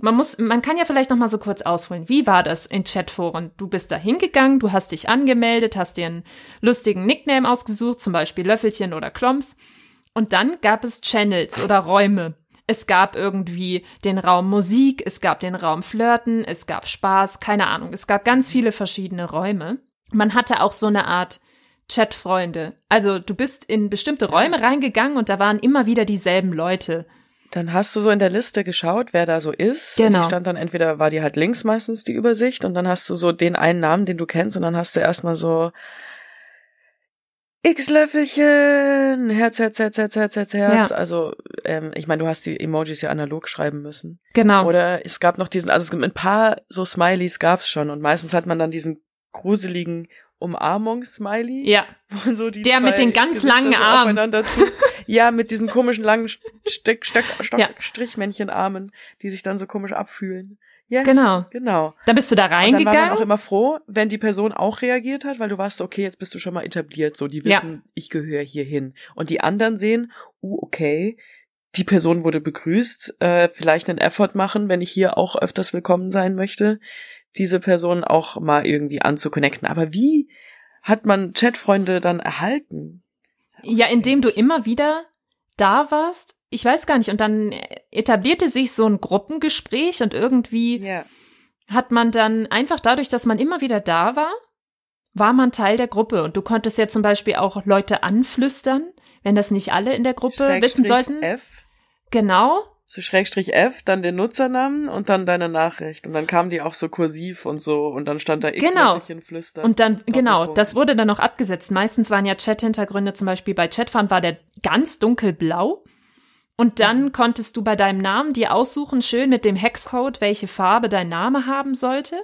Man muss, man kann ja vielleicht noch mal so kurz ausholen. Wie war das in Chatforen? Du bist da hingegangen, du hast dich angemeldet, hast dir einen lustigen Nickname ausgesucht, zum Beispiel Löffelchen oder Klomps. Und dann gab es Channels oder Räume. Es gab irgendwie den Raum Musik, es gab den Raum Flirten, es gab Spaß, keine Ahnung. Es gab ganz viele verschiedene Räume. Man hatte auch so eine Art Chatfreunde. Also du bist in bestimmte Räume reingegangen und da waren immer wieder dieselben Leute. Dann hast du so in der Liste geschaut, wer da so ist. Genau. Die stand dann entweder, war die halt links meistens die Übersicht und dann hast du so den einen Namen, den du kennst und dann hast du erstmal so X-Löffelchen, Herz, Herz, Herz, Herz, Herz, Herz, Herz. Ja. Also, ähm, ich meine, du hast die Emojis ja analog schreiben müssen. Genau. Oder es gab noch diesen, also es gibt ein paar so Smileys gab's schon und meistens hat man dann diesen gruseligen Umarmungs-Smiley. ja. *laughs* wo so die Der mit den ganz Gesichter langen so Armen. *laughs* ja, mit diesen komischen langen Steck, Steck, Stock, Ja. Strichmännchenarmen, die sich dann so komisch abfühlen. Yes, Genau. Genau. Da bist du da Und dann war man reingegangen. auch immer froh, wenn die Person auch reagiert hat, weil du warst okay, jetzt bist du schon mal etabliert, so, die Ja. wissen, ich gehöre hier hin. Und die anderen sehen, uh, okay, die Person wurde begrüßt, äh, vielleicht einen Effort machen, wenn ich hier auch öfters willkommen sein möchte, diese Person auch mal irgendwie anzuconnecten. Aber wie hat man Chatfreunde dann erhalten? Ja, indem du immer wieder da warst. Ich weiß gar nicht. Und dann etablierte sich so ein Gruppengespräch und irgendwie Ja. hat man dann einfach dadurch, dass man immer wieder da war, war man Teil der Gruppe. Und du konntest ja zum Beispiel auch Leute anflüstern, wenn das nicht alle in der Gruppe wissen sollten. F, Genau. So Schrägstrich F, dann den Nutzernamen und dann deine Nachricht. Und dann kam die auch so kursiv und so und dann stand da X Genau. Flüstern. Und dann, genau, Doppelpunkt. das wurde dann noch abgesetzt. Meistens waren ja Chat-Hintergründe, zum Beispiel bei Chatfan war der ganz dunkelblau. Und dann Mhm. konntest du bei deinem Namen dir aussuchen, schön mit dem Hexcode, welche Farbe dein Name haben sollte.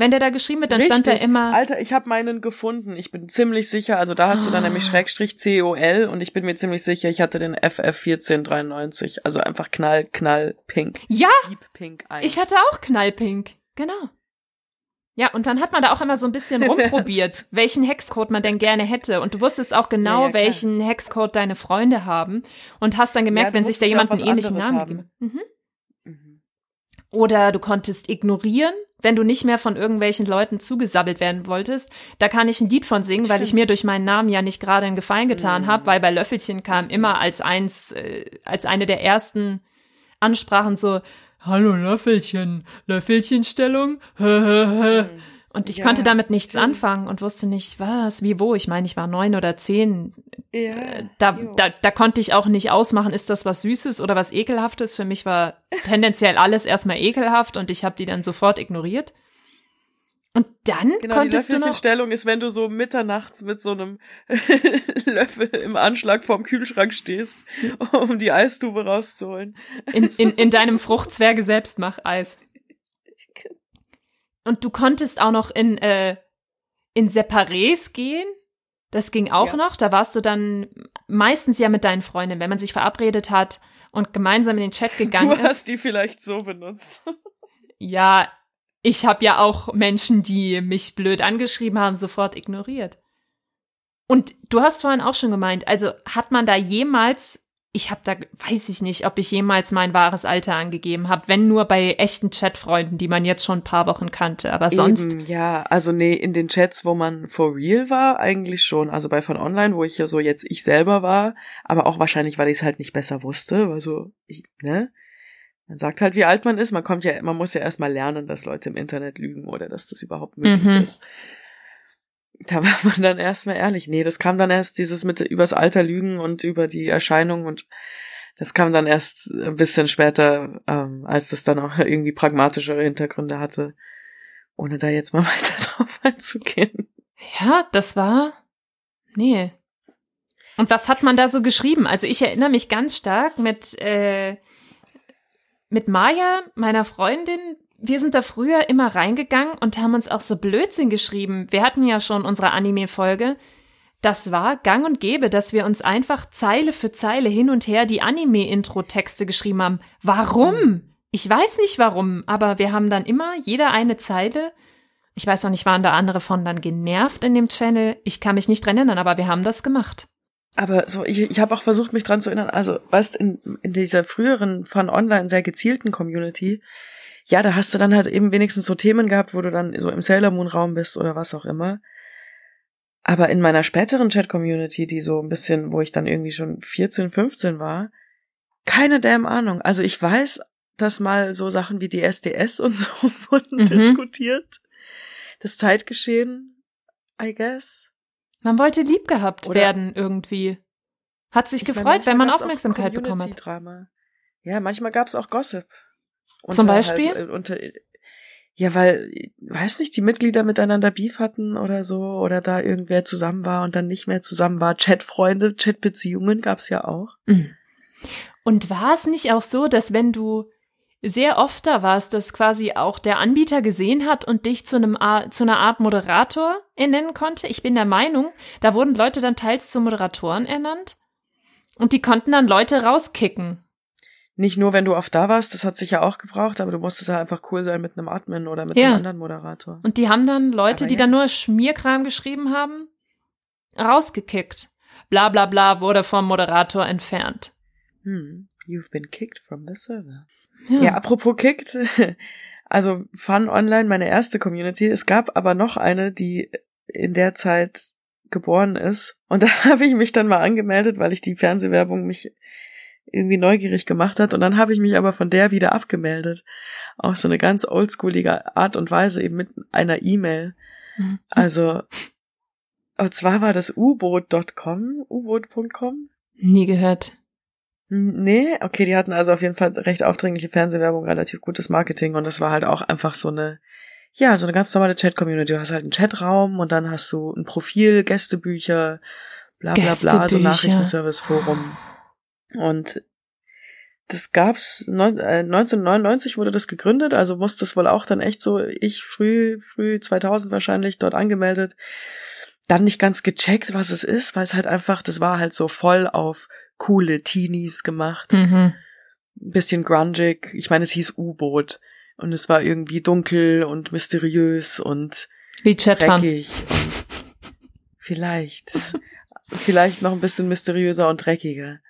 Wenn der da geschrieben wird, dann stand da Richtig. immer. Alter, ich habe meinen gefunden. Ich bin ziemlich sicher. Also da hast du dann Ah. nämlich Schrägstrich COL und ich bin mir ziemlich sicher, ich hatte den FF1493. Also einfach knall, knall, pink. Ja, Deep Pink 1. ich hatte auch Knallpink. Genau. Ja, und dann hat man da auch immer so ein bisschen rumprobiert, *laughs* welchen Hexcode man denn gerne hätte. Und du wusstest auch genau, Ja, ja, welchen Hexcode deine Freunde haben. Und hast dann gemerkt, Ja, wenn sich da jemand einen ähnlichen Namen gegeben hat. Mhm. Mhm. Oder du konntest ignorieren, wenn du nicht mehr von irgendwelchen Leuten zugesabbelt werden wolltest. Da kann ich ein Lied von singen, weil ich mir durch meinen Namen ja nicht gerade einen Gefallen getan Mhm. habe, weil bei Löffelchen kam immer als eins, äh, als eine der ersten Ansprachen so, Hallo Löffelchen, Löffelchenstellung, hä. Und ich Ja, konnte damit nichts stimmt. anfangen und wusste nicht, was, wie, wo. Ich meine, ich war neun oder zehn. Ja, Da, jo. da, da konnte ich auch nicht ausmachen, ist das was Süßes oder was Ekelhaftes. Für mich war *laughs* tendenziell alles erstmal ekelhaft und ich habe die dann sofort ignoriert. Und dann Genau, konntest die du noch. Löffelchenstellung ist, wenn du so mitternachts mit so einem *laughs* Löffel im Anschlag vorm Kühlschrank stehst, um die Eistube rauszuholen. in, in, in *laughs* deinem Fruchtzwerge Selbstmacheis. Und du konntest auch noch in, äh, in Separés gehen. Das ging auch Ja. noch. Da warst du dann meistens ja mit deinen Freundinnen, wenn man sich verabredet hat und gemeinsam in den Chat *laughs* gegangen Du ist. hast die vielleicht so benutzt. *laughs* Ja, ich habe ja auch Menschen, die mich blöd angeschrieben haben, sofort ignoriert. Und du hast vorhin auch schon gemeint, also hat man da jemals, ich habe da, weiß ich nicht, ob ich jemals mein wahres Alter angegeben habe, wenn nur bei echten Chatfreunden, die man jetzt schon ein paar Wochen kannte, aber sonst, Eben, ja, also nee, in den Chats, wo man for real war, eigentlich schon. Also bei von online, wo ich ja so jetzt ich selber war, aber auch wahrscheinlich, weil ich es halt nicht besser wusste, weil so, ich, ne? Man sagt halt, wie alt man ist. Man kommt ja, man muss ja erstmal lernen, dass Leute im Internet lügen oder dass das überhaupt möglich Mhm. ist. Da war man dann erstmal ehrlich. Nee, das kam dann erst dieses mit übers Alter lügen und über die Erscheinung und das kam dann erst ein bisschen später, ähm, als das dann auch irgendwie pragmatischere Hintergründe hatte, ohne da jetzt mal *laughs* weiter drauf einzugehen. ja, das war, nee. Und was hat man da so geschrieben? Also ich erinnere mich ganz stark mit, äh, mit Maya, meiner Freundin, wir sind da früher immer reingegangen und haben uns auch so Blödsinn geschrieben. Wir hatten ja schon unsere Anime-Folge. Das war gang und gäbe, dass wir uns einfach Zeile für Zeile hin und her die Anime-Intro-Texte geschrieben haben. Warum? Ich weiß nicht warum, aber wir haben dann immer jeder eine Zeile. Ich weiß auch nicht, waren da andere von dann genervt in dem Channel. Ich kann mich nicht dran erinnern, aber wir haben das gemacht. Aber so, ich, ich habe auch versucht, mich dran zu erinnern, also, weißt, in, in dieser früheren von online sehr gezielten Community, ja, da hast du dann halt eben wenigstens so Themen gehabt, wo du dann so im Sailor Moon Raum bist oder was auch immer. Aber in meiner späteren Chat-Community, die so ein bisschen, wo ich dann irgendwie schon 14, 15 war, keine damn Ahnung. Also ich weiß, dass mal so Sachen wie die SDS und so *laughs* wurden Mhm. diskutiert. Das Zeitgeschehen, I guess. Man wollte lieb gehabt Oder- werden irgendwie. Hat sich Ich meine, gefreut, wenn man Aufmerksamkeit bekommen hat. Ja, manchmal gab's auch Gossip. Zum Unter Beispiel? Halt, unter, ja, weil, weiß nicht, die Mitglieder miteinander Beef hatten oder so, oder da irgendwer zusammen war und dann nicht mehr zusammen war. Chatfreunde, Chatbeziehungen gab's ja auch. Mhm. Und war es nicht auch so, dass wenn du sehr oft da warst, dass quasi auch der Anbieter gesehen hat und dich zu einem zu einer Art Moderator ernennen konnte? Ich bin der Meinung, da wurden Leute dann teils zu Moderatoren ernannt und die konnten dann Leute rauskicken. Nicht nur, wenn du oft da warst, das hat sich ja auch gebraucht, aber du musstest halt einfach cool sein mit einem Admin oder mit Ja. einem anderen Moderator. Und die haben dann Leute, Aber die ja. dann nur Schmierkram geschrieben haben, rausgekickt. Bla bla bla wurde vom Moderator entfernt. Hm, you've been kicked from the server. Ja, Hm. apropos kicked, *laughs* also Fun Online, meine erste Community. Es gab aber noch eine, die in der Zeit geboren ist. Und *laughs* da habe ich mich dann mal angemeldet, weil ich die Fernsehwerbung mich irgendwie neugierig gemacht hat. Und dann habe ich mich aber von der wieder abgemeldet. Auch so eine ganz oldschoolige Art und Weise, eben mit einer E-Mail. Mhm. Also, und zwar war das U-Boot.com, U-Boot.com. Nie gehört. Nee, okay, die hatten also auf jeden Fall recht aufdringliche Fernsehwerbung, relativ gutes Marketing und das war halt auch einfach so eine, ja, so eine ganz normale Chat-Community. Du hast halt einen Chatraum und dann hast du ein Profil, Gästebücher, bla bla bla, so. Nachrichtenservice-Forum. Und das gab's neun, äh, 1999 wurde das gegründet, also muss das wohl auch dann echt so ich früh früh 2000 wahrscheinlich dort angemeldet. Dann nicht ganz gecheckt, was es ist, weil es halt einfach, das war halt so voll auf coole Teenies gemacht. Mhm. Bisschen grungig. Ich meine, es hieß U-Boot und es war irgendwie dunkel und mysteriös und Wie dreckig. Und vielleicht, vielleicht noch ein bisschen mysteriöser und dreckiger.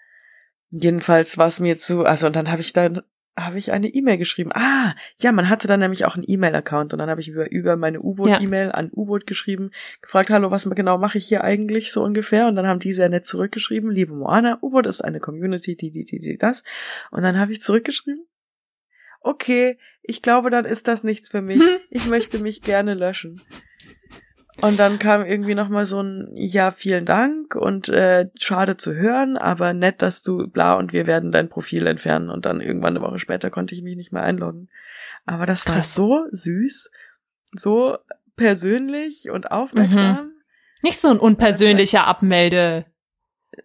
Jedenfalls war es mir zu, also und dann habe ich dann habe ich eine E-Mail geschrieben. Ah, ja, man hatte dann nämlich auch einen E-Mail-Account und dann habe ich über, über meine U-Boot-E-Mail an U-Boot geschrieben, gefragt, hallo, was genau mache ich hier eigentlich so ungefähr? Und dann haben die sehr nett zurückgeschrieben, liebe Moana, U-Boot ist eine Community, die, die, die, die, das. Und dann habe ich zurückgeschrieben, okay, ich glaube, dann ist das nichts für mich. Ich möchte mich gerne löschen. Und dann kam irgendwie noch mal so ein ja vielen Dank und äh, schade zu hören, aber nett, dass du bla und wir werden dein Profil entfernen und dann irgendwann eine Woche später konnte ich mich nicht mehr einloggen. Aber das war Krass. so süß, so persönlich und aufmerksam. Nicht so ein unpersönlicher Abmelde.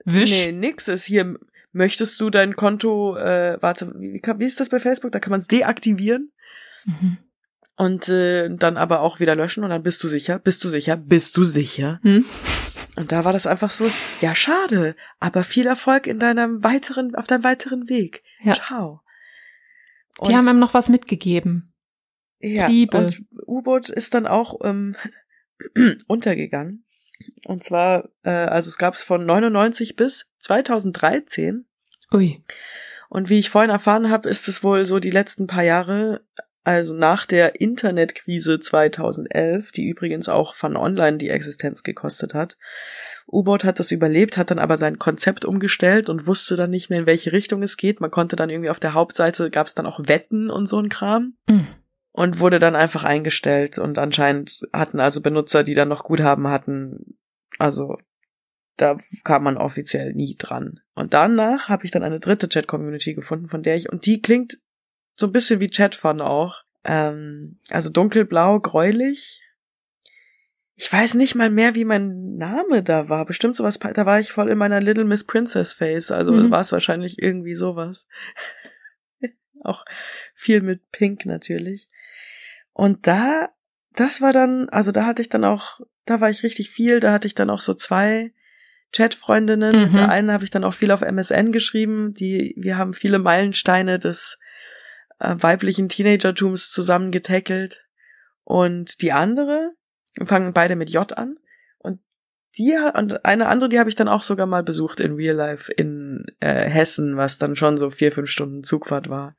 Wisch. Nee, nix ist hier. Möchtest du dein Konto, äh, warte, wie, wie ist das bei Facebook? Da kann man es deaktivieren Mhm. Und äh, dann aber auch wieder löschen und dann bist du sicher, bist du sicher, bist du sicher. Hm? Und da war das einfach so, ja, schade, aber viel Erfolg in deinem weiteren, auf deinem weiteren Weg. Ja. Ciao. Die haben ihm noch was mitgegeben. ja, Liebe. Und U-Boot ist dann auch ähm, *clears throat* untergegangen. Und zwar, äh, also es gab es von 99 bis 2013. Ui. Und wie ich vorhin erfahren habe, ist es wohl so die letzten paar Jahre, also nach der Internetkrise 2011, die übrigens auch von Online die Existenz gekostet hat. U-Boot hat das überlebt, hat dann aber sein Konzept umgestellt und wusste dann nicht mehr, in welche Richtung es geht. Man konnte dann irgendwie auf der Hauptseite, gab es dann auch Wetten und so ein Kram Mhm. und wurde dann einfach eingestellt und anscheinend hatten also Benutzer, die dann noch Guthaben hatten, also da kam man offiziell nie dran. Und danach habe ich dann eine dritte Chat-Community gefunden, von der ich, und die klingt so ein bisschen wie Chatfun auch. Ähm, also dunkelblau, gräulich. Ich weiß nicht mal mehr, wie mein Name da war. Bestimmt sowas, da war ich voll in meiner Little Miss Princess Face, also Mhm. war es wahrscheinlich irgendwie sowas. *laughs* auch viel mit Pink natürlich. Und da, das war dann, also da hatte ich dann auch, da war ich richtig viel, da hatte ich dann auch so zwei Chatfreundinnen. Mit Mhm. der einen habe ich dann auch viel auf MSN geschrieben. Die, wir haben viele Meilensteine des äh, weiblichen Teenagertums zusammen getackelt. Und die andere, fangen beide mit J an. Und die und eine andere, die habe ich dann auch sogar mal besucht in Real Life in äh, Hessen, was dann schon so vier, fünf Stunden Zugfahrt war.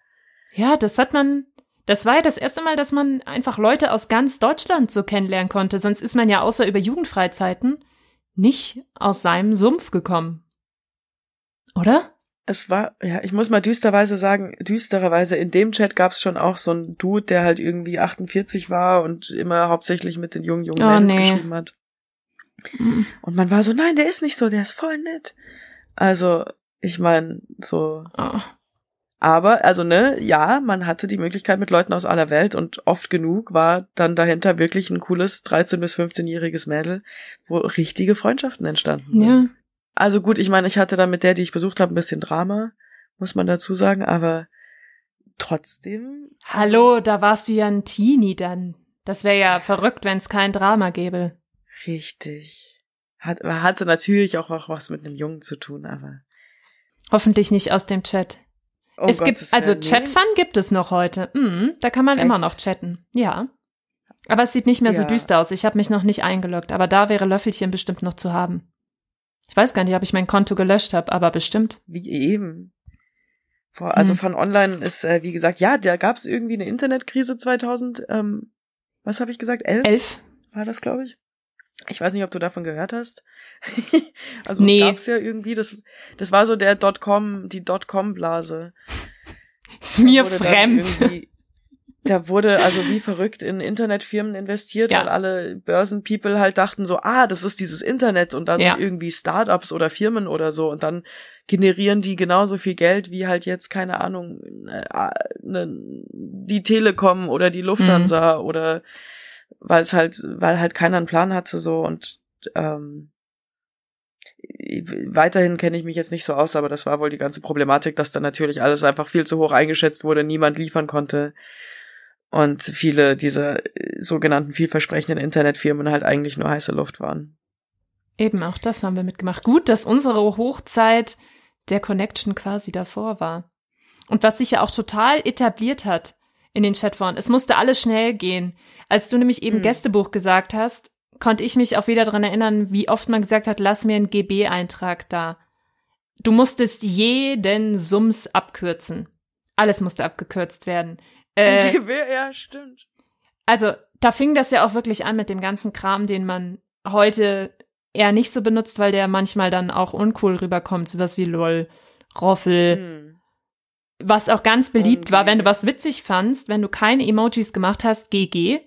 Ja, das hat man. Das war ja das erste Mal, dass man einfach Leute aus ganz Deutschland so kennenlernen konnte. Sonst ist man ja außer über Jugendfreizeiten nicht aus seinem Sumpf gekommen. Oder? Es war, ja, ich muss mal düsterweise sagen, düstererweise in dem Chat gab's schon auch so einen Dude, der halt irgendwie 48 war und immer hauptsächlich mit den jungen, jungen Oh, Mädels nee. geschrieben hat. Und man war so, nein, der ist nicht so, der ist voll nett. Also, ich meine, so, Oh. aber, also, ne, ja, man hatte die Möglichkeit mit Leuten aus aller Welt und oft genug war dann dahinter wirklich ein cooles 13- bis 15-jähriges Mädel, wo richtige Freundschaften entstanden sind. Ja. Also gut, ich meine, ich hatte dann mit der, die ich besucht habe, ein bisschen Drama, muss man dazu sagen, aber trotzdem. Hallo, da warst du ja ein Teenie dann. Das wäre ja verrückt, wenn es kein Drama gäbe. Also, richtig. Hat, hatte natürlich auch auch was mit einem Jungen zu tun, aber. Hoffentlich nicht aus dem Chat. Oh es Gottes gibt, also. Chatfun gibt es noch heute. Mhm, da kann man immer Echt? noch chatten. Ja. Aber es sieht nicht mehr so Ja. düster aus. Ich habe mich noch nicht eingeloggt, aber da wäre Löffelchen bestimmt noch zu haben. Ich weiß gar nicht, ob ich mein Konto gelöscht habe, aber bestimmt. Wie eben. Vor, also Hm. von online ist, äh, wie gesagt, ja, da gab es irgendwie eine Internetkrise 2000, ähm, was habe ich gesagt, elf Elf? war das, glaube ich. Ich weiß nicht, ob du davon gehört hast. *laughs* also Nee. es gab's ja irgendwie, das, das war so der Dotcom, die Dotcom-Blase. Ist mir fremd. Da wurde also wie verrückt in Internetfirmen investiert, Ja. weil alle Börsenpeople halt dachten so, ah, das ist dieses Internet und da Ja. sind irgendwie Startups oder Firmen oder so und dann generieren die genauso viel Geld wie halt jetzt, keine Ahnung, äh, ne, die Telekom oder die Lufthansa Mhm. oder weil es halt, weil halt keiner einen Plan hatte so und ähm, weiterhin kenne ich mich jetzt nicht so aus, aber das war wohl die ganze Problematik, dass dann natürlich alles einfach viel zu hoch eingeschätzt wurde, niemand liefern konnte und viele dieser äh, sogenannten vielversprechenden Internetfirmen halt eigentlich nur heiße Luft waren. Eben, auch das haben wir mitgemacht. Gut, dass unsere Hochzeit der Connection quasi davor war. Und was sich ja auch total etabliert hat in den Chatforen. Es musste alles schnell gehen. Als du nämlich eben hm. Gästebuch gesagt hast, konnte ich mich auch wieder dran erinnern, wie oft man gesagt hat, lass mir einen GB-Eintrag da. Du musstest jeden Sums abkürzen. Alles musste abgekürzt werden. Äh, GB, ja, stimmt. Also, da fing das ja auch wirklich an mit dem ganzen Kram, den man heute eher nicht so benutzt, weil der manchmal dann auch uncool rüberkommt, sowas wie LOL, Roffel. Hm. Was auch ganz beliebt okay. war, wenn du was witzig fandst, wenn du keine Emojis gemacht hast, GG.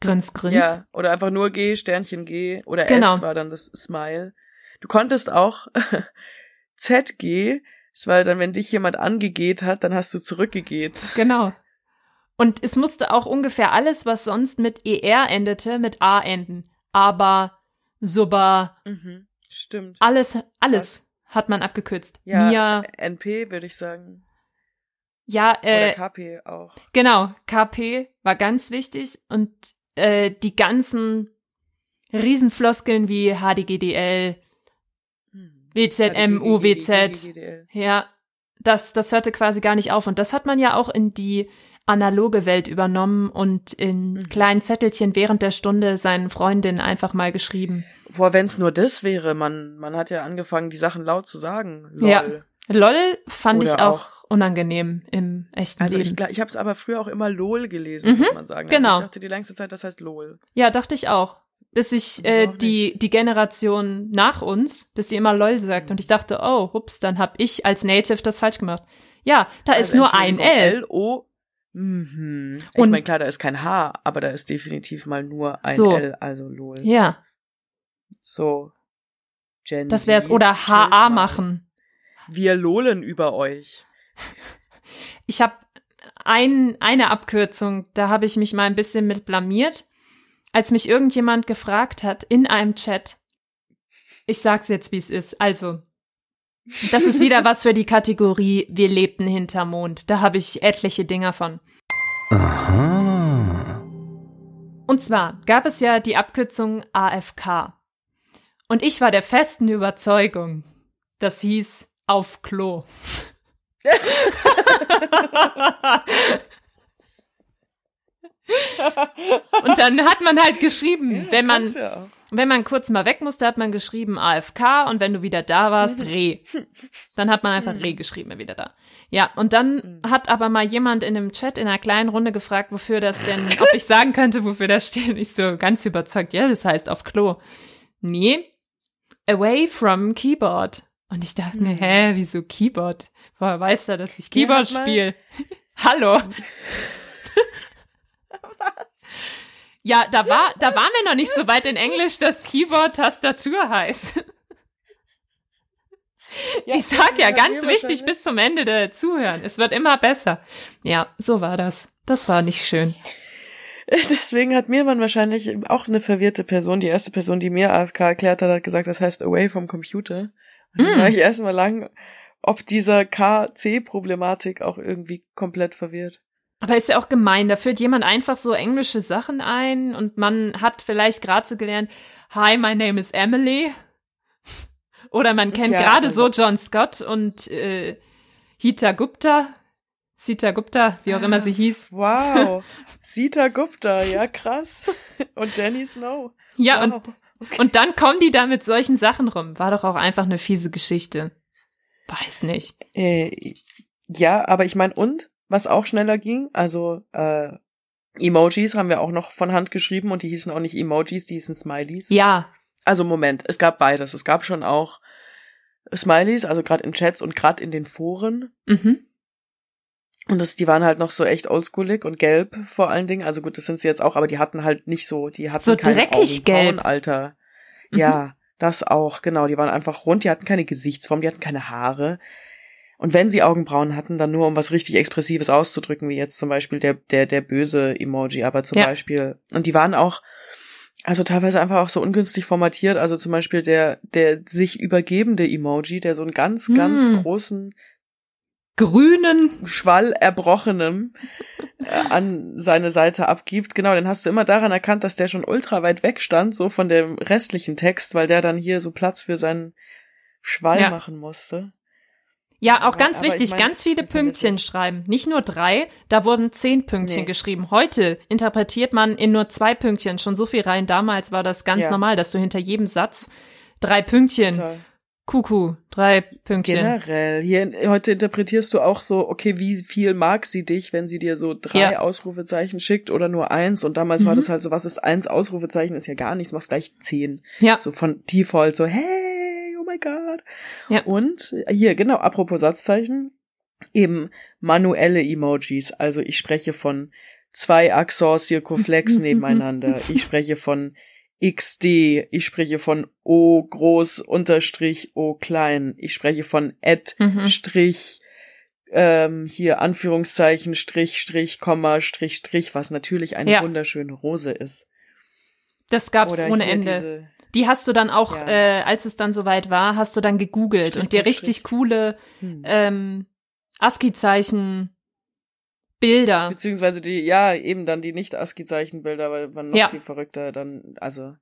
Grins, grins. Ja, oder einfach nur G, Sternchen G oder genau. S war dann das Smile. Du konntest auch *laughs* ZG, das war dann, wenn dich jemand angegeht hat, dann hast du zurückgegeht. Genau. Und es musste auch ungefähr alles, was sonst mit ER endete, mit A enden. Aber, super. Mhm, stimmt. Alles, alles Krass. hat man abgekürzt. Ja, Mia, NP würde ich sagen. Ja, äh. Oder KP auch. Genau, KP war ganz wichtig und äh, die ganzen Riesenfloskeln wie HDGDL, WZM, UWZ. Ja, das, das hörte quasi gar nicht auf. Und das hat man ja auch in die analoge Welt übernommen und in mhm. kleinen Zettelchen während der Stunde seinen Freundinnen einfach mal geschrieben. Boah, wenn's nur das wäre, man, man hat ja angefangen, die Sachen laut zu sagen. Lol. Ja. LOL fand Oder ich auch, auch, unangenehm im echten also Leben. Also ich, ich habe es aber früher auch immer LOL gelesen, mhm, muss man sagen. Also genau. ich dachte die längste Zeit, das heißt LOL. Ja, dachte ich auch. Bis ich äh, die, die Generation nach uns, bis die immer LOL sagt. Und ich dachte, oh, hups, dann hab ich als Native das falsch gemacht. Ja, da also ist nur ein L. L-O Mhm. Ich meine, klar, da ist kein H, aber da ist definitiv mal nur ein so. L, also LOL. Ja. So. Gen das wär's. Oder HA machen. Wir lohlen über euch. *laughs* Ich habe ein, eine Abkürzung, da habe ich mich mal ein bisschen mit blamiert, als mich irgendjemand gefragt hat in einem Chat. Ich sag's jetzt, wie es ist. Also, das ist wieder was für die Kategorie Wir lebten hinter Mond. Da habe ich etliche Dinger von. Aha. Und zwar gab es ja die Abkürzung AFK. Und ich war der festen Überzeugung, das hieß auf Klo. *laughs* Und dann hat man halt geschrieben, wenn man ja wenn man kurz mal weg musste, hat man geschrieben AFK und wenn du wieder da warst, Re. Dann hat man einfach Re geschrieben, wieder da. Ja, und dann mhm. hat aber mal jemand in einem Chat in einer kleinen Runde gefragt, wofür das denn, ob ich sagen könnte, wofür das steht. Ich so ganz überzeugt, ja, das heißt auf Klo. Nee, away from Keyboard. Und ich dachte mir, mhm. hä, wieso Keyboard? Woher weiß er, dass ich Keyboard ja, spiele? *laughs* Hallo. *laughs* Ja, da war, da waren wir noch nicht so weit in Englisch, dass Keyboard Tastatur heißt. Ja, ich sag ja, ganz wichtig, bis zum Ende der Zuhören. Es wird immer besser. Ja, so war das. Das war nicht schön. *laughs* Deswegen hat mir man wahrscheinlich auch eine verwirrte Person, die erste Person, die mir AFK erklärt hat, hat gesagt, das heißt away from computer. Und dann mm. war ich erstmal lang, ob dieser KC-Problematik auch irgendwie komplett verwirrt. Aber ist ja auch gemein, da führt jemand einfach so englische Sachen ein und man hat vielleicht gerade so gelernt, Hi, my name is Emily. *laughs* Oder man kennt ja, gerade so John Scott und äh, Hita Gupta. Sita Gupta, wie auch immer sie hieß. Wow. *laughs* Sita Gupta, ja krass. *laughs* Und Danny Snow. Ja, wow. und, okay. und dann kommen die da mit solchen Sachen rum. War doch auch einfach eine fiese Geschichte. Weiß nicht. Äh, ja, aber ich meine, und? Was auch schneller ging. Also äh, Emojis haben wir auch noch von Hand geschrieben und die hießen auch nicht Emojis, die hießen Smileys. Ja. Also Moment, es gab beides. Es gab schon auch Smileys, also gerade in Chats und gerade in den Foren. Mhm. Und das, die waren halt noch so echt oldschoolig und gelb vor allen Dingen. Also gut, das sind sie jetzt auch, aber die hatten halt nicht so, die hatten so dreckig gelb. Alter. Mhm. Ja, das auch, genau. Die waren einfach rund, die hatten keine Gesichtsform, die hatten keine Haare. Und wenn sie Augenbrauen hatten, dann nur um was richtig Expressives auszudrücken, wie jetzt zum Beispiel der, der, der böse Emoji, aber zum ja. Beispiel, und die waren auch, Also teilweise einfach auch so ungünstig formatiert. Also zum Beispiel der, der sich übergebende Emoji, der so einen ganz, ganz Hm. großen Grünen. Schwall erbrochenem äh, an seine Seite abgibt. Genau, den hast du immer daran erkannt, dass der schon ultra weit weg stand, so von dem restlichen Text, weil der dann hier so Platz für seinen Schwall Ja. machen musste. Ja, auch ganz aber ich wichtig, mein, ganz viele Pünktchen schreiben. Nicht nur drei, da wurden zehn Pünktchen Nee. geschrieben. Heute interpretiert man in nur zwei Pünktchen schon so viel rein. Damals war das ganz Ja. normal, dass du hinter jedem Satz drei Pünktchen, Total. Kuckuck, drei Pünktchen. Generell. Hier, heute interpretierst du auch so, okay, wie viel mag sie dich, wenn sie dir so drei Ja. Ausrufezeichen schickt oder nur eins? Und damals war Mhm. das halt so, was ist eins Ausrufezeichen? Ist ja gar nichts, machst gleich zehn. Ja, So von Default, so, hey, my god. Ja. Und hier, genau, apropos Satzzeichen, eben manuelle Emojis. Also ich spreche von zwei Axor Circumflex *laughs* nebeneinander. Ich spreche von XD. Ich spreche von O groß unterstrich O klein. Ich spreche von Ad Mhm. Strich ähm, hier Anführungszeichen Strich Strich Komma Strich Strich, was natürlich eine Ja. wunderschöne Rose ist. das gab's Oder ohne Ende. Die hast du dann auch, Ja. äh, als es dann soweit war, hast du dann gegoogelt Strich und dir richtig Strich. coole hm. ähm, ASCII-Zeichen, Bilder. Beziehungsweise die, ja, eben dann die Nicht-ASCII-Zeichenbilder, weil man noch Ja. viel verrückter dann, also,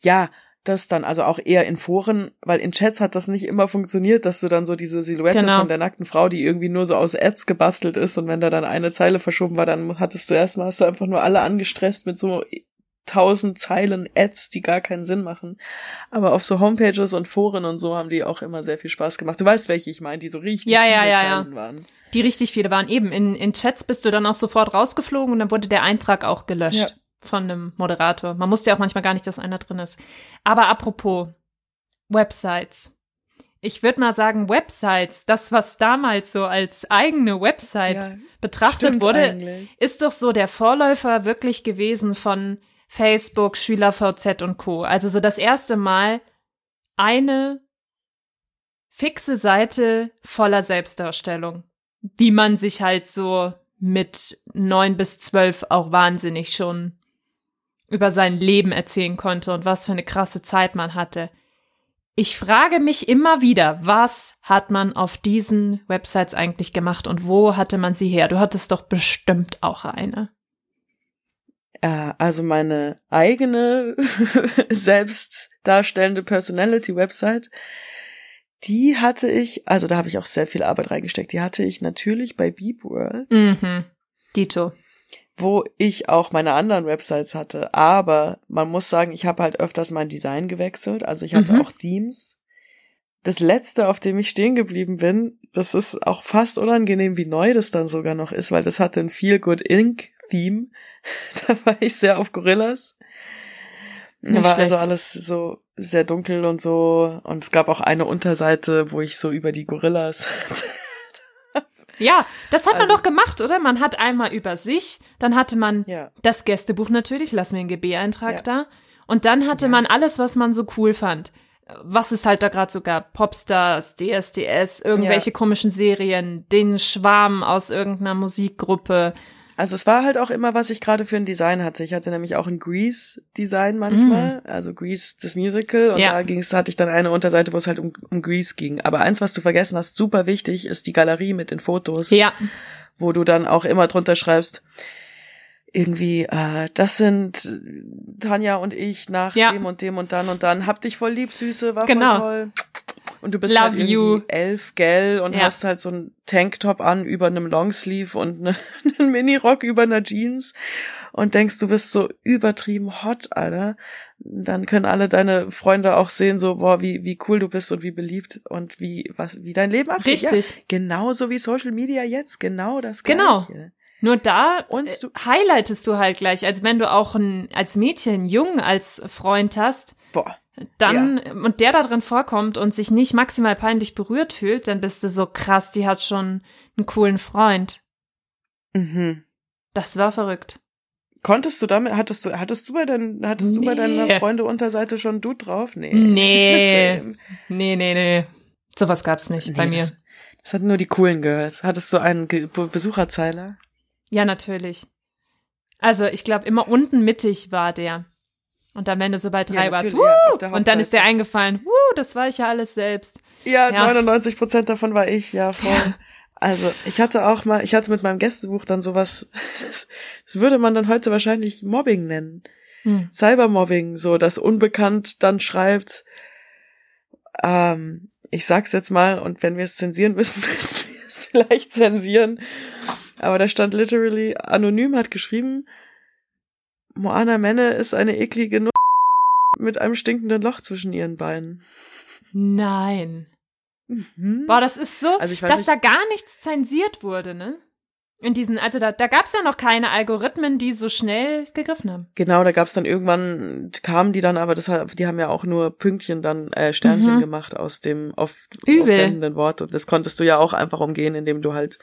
ja, das dann, also auch eher in Foren, weil in Chats hat das nicht immer funktioniert, dass du dann so diese Silhouette Genau. von der nackten Frau, die irgendwie nur so aus Ads gebastelt ist und wenn da dann eine Zeile verschoben war, dann hattest du erstmal, hast du einfach nur alle angestresst mit so tausend Zeilen Ads, die gar keinen Sinn machen. Aber auf so Homepages und Foren und so haben die auch immer sehr viel Spaß gemacht. Du weißt, welche ich meine, die so richtig Ja, viele ja, ja. Zeilen waren. Die richtig viele waren eben. In, in Chats bist du dann auch sofort rausgeflogen und dann wurde der Eintrag auch gelöscht von einem Moderator. Man wusste ja auch manchmal gar nicht, dass einer drin ist. Aber apropos Websites. Ich würde mal sagen, Websites, das, was damals so als eigene Website betrachtet wurde, eigentlich. ist doch so der Vorläufer wirklich gewesen von Facebook, SchülerVZ und Co. Also so das erste Mal eine fixe Seite voller Selbstdarstellung, wie man sich halt so mit neun bis zwölf auch wahnsinnig schon über sein Leben erzählen konnte und was für eine krasse Zeit man hatte. Ich frage mich immer wieder, was hat man auf diesen Websites eigentlich gemacht und wo hatte man sie her? Du hattest doch bestimmt auch eine. Äh, also meine eigene *laughs* selbst darstellende Personality-Website, die hatte ich, also da habe ich auch sehr viel Arbeit reingesteckt, die hatte ich natürlich bei Beep World, Mhm. Dito. wo ich auch meine anderen Websites hatte. Aber man muss sagen, ich habe halt öfters mein Design gewechselt. Also ich hatte Mhm. auch Themes. Das letzte, auf dem ich stehen geblieben bin, das ist auch fast unangenehm, wie neu das dann sogar noch ist, weil das hatte ein Feel Good Ink Theme. *laughs* da war ich sehr auf Gorillas. Nicht war also schlecht. alles so sehr dunkel und so. Und es gab auch eine Unterseite, wo ich so über die Gorillas. *laughs* Ja, das hat man Also- doch gemacht, oder? Man hat einmal über sich, dann hatte man ja. das Gästebuch natürlich, lassen wir einen GB-Eintrag Ja. da. Und dann hatte Ja. man alles, was man so cool fand. Was es halt da gerade so gab. Popstars, DSDS, irgendwelche komischen Serien, den Schwarm aus irgendeiner Musikgruppe. Also es war halt auch immer, was ich gerade für ein Design hatte. Ich hatte nämlich auch ein Grease-Design manchmal, also Grease das Musical und Mm. Ja. da ging's, hatte ich dann eine Unterseite, wo es halt um, um Grease ging. Aber eins, was du vergessen hast, super wichtig, ist die Galerie mit den Fotos, Ja, wo du dann auch immer drunter schreibst, irgendwie, äh, das sind Tanja und ich nach Ja. dem und dem und dann und dann. Hab dich voll lieb, Süße, war Genau. voll toll. Und du bist Love halt irgendwie you. elf, gell, und Ja. hast halt so ein Tanktop an über einem Longsleeve und ne, *laughs* einen Minirock über einer Jeans und denkst, du bist so übertrieben hot, Alter. Dann können alle deine Freunde auch sehen, so, boah, wie, wie cool du bist und wie beliebt und wie, was, wie dein Leben abgeht. richtig. Ja, genauso wie Social Media jetzt, genau das Genau. Gleiche. Nur da Und äh, du- highlightest du halt gleich, als wenn du auch ein, als Mädchen, einen Jungen als Freund hast, Boah. Dann und der da drin vorkommt und sich nicht maximal peinlich berührt fühlt, dann bist du so krass, die hat schon einen coolen Freund. Mhm. Das war verrückt. Konntest du damit, hattest du, hattest du bei deinen, hattest du bei deiner Nee. Freunde-Unterseite schon Dude drauf? Nee. Nee. *laughs* Nee, nee, nee. Sowas gab's nicht Nee, bei mir. Das, das hatten nur die coolen Girls. Hattest du einen Ge Be- Besucherzeiler? Ja, natürlich. Also, ich glaube, immer unten mittig war der. Und dann, wenn du so bei Ja, drei warst, ja, wuh, der und dann ist dir eingefallen, wuh, das war ich ja alles selbst. Ja, Ja. 99 Prozent davon war ich, ja, voll. Also, ich hatte auch mal, ich hatte mit meinem Gästebuch dann sowas, das, *laughs* das würde man dann heute wahrscheinlich Mobbing nennen. Hm. Cybermobbing, so, dass unbekannt dann schreibt, ähm, ich sag's jetzt mal, und wenn wir es zensieren müssen, *laughs* müssen wir es vielleicht zensieren. Aber da stand literally, anonym hat geschrieben, Moana Menne ist eine eklige Nu mit einem stinkenden Loch zwischen ihren Beinen. Nein. Mhm. Boah, das ist so, Also dass nicht- da gar nichts zensiert wurde, ne? In diesen, also da, da gab's ja noch keine Algorithmen, die so schnell gegriffen haben. Genau, da gab's dann irgendwann, kamen die dann, aber das, die haben ja auch nur Pünktchen dann, äh, Sternchen Mhm. gemacht aus dem oft Übel. aufwendenden Wort. Und das konntest du ja auch einfach umgehen, indem du halt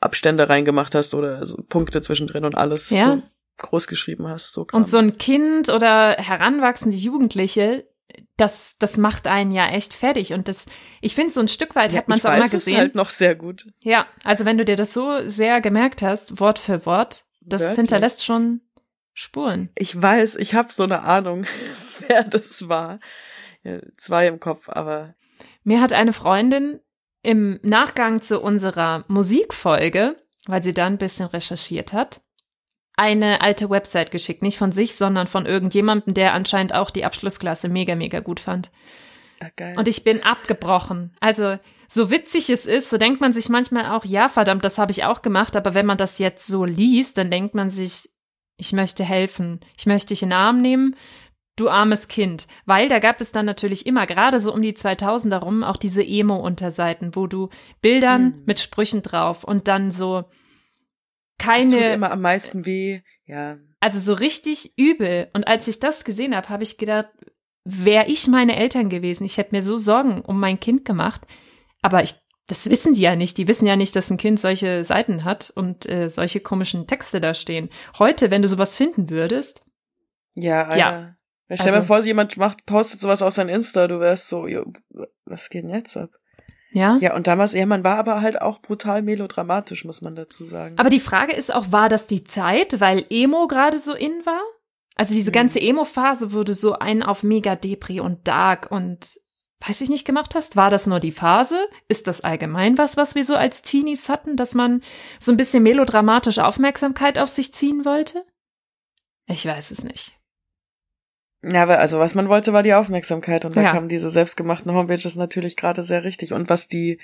Abstände reingemacht hast oder so Punkte zwischendrin und alles Ja. so groß geschrieben hast. So Kram. Und so ein Kind oder heranwachsende Jugendliche, das, das macht einen ja echt fertig. Und das, ich finde, so ein Stück weit ja, hat man es auch mal gesehen. Es halt noch sehr gut. Ja, also wenn du dir das so sehr gemerkt hast, Wort für Wort, das Wörtlich. hinterlässt schon Spuren. Ich weiß, ich habe so eine Ahnung, *laughs* wer das war. Ja, zwei im Kopf, aber Mir hat eine Freundin im Nachgang zu unserer Musikfolge, weil sie da ein bisschen recherchiert hat, eine alte Website geschickt. Nicht von sich, sondern von irgendjemandem, der anscheinend auch die Abschlussklasse mega, mega gut fand. geil. Und ich bin abgebrochen. Also, so witzig es ist, so denkt man sich manchmal auch, ja, verdammt, das habe ich auch gemacht, aber wenn man das jetzt so liest, dann denkt man sich, ich möchte helfen, ich möchte dich in den Arm nehmen, du armes Kind. Weil da gab es dann natürlich immer, gerade so um die 2000er rum, auch diese Emo-Unterseiten, wo du Bildern Mhm. mit Sprüchen drauf und dann so das tut keine, immer am meisten weh. Ja, also so richtig übel. Und als ich das gesehen habe, habe ich gedacht, wäre ich meine Eltern gewesen, ich hätte mir so Sorgen um mein Kind gemacht. Aber ich, das wissen die ja nicht. Die wissen ja nicht, dass ein Kind solche Seiten hat und äh, solche komischen Texte da stehen. Heute, wenn du sowas finden würdest, Ja, Alter. Ja. Stell dir Also- mal vor, jemand macht, postet sowas auf sein Insta, du wärst so, was geht denn jetzt ab? Ja. Ja, und damals, ja, man war aber halt auch brutal melodramatisch, muss man dazu sagen. Aber die Frage ist auch, war das die Zeit, weil Emo gerade so in war? Also diese Mhm. ganze Emo-Phase wurde so ein auf mega Depri und Dark und weiß ich nicht gemacht hast? War das nur die Phase? Ist das allgemein was, was wir so als Teenies hatten, dass man so ein bisschen melodramatisch Aufmerksamkeit auf sich ziehen wollte? Ich weiß es nicht. Ja, also was man wollte, war die Aufmerksamkeit und da Ja. kamen diese selbstgemachten Homepages natürlich gerade sehr richtig. Und was die,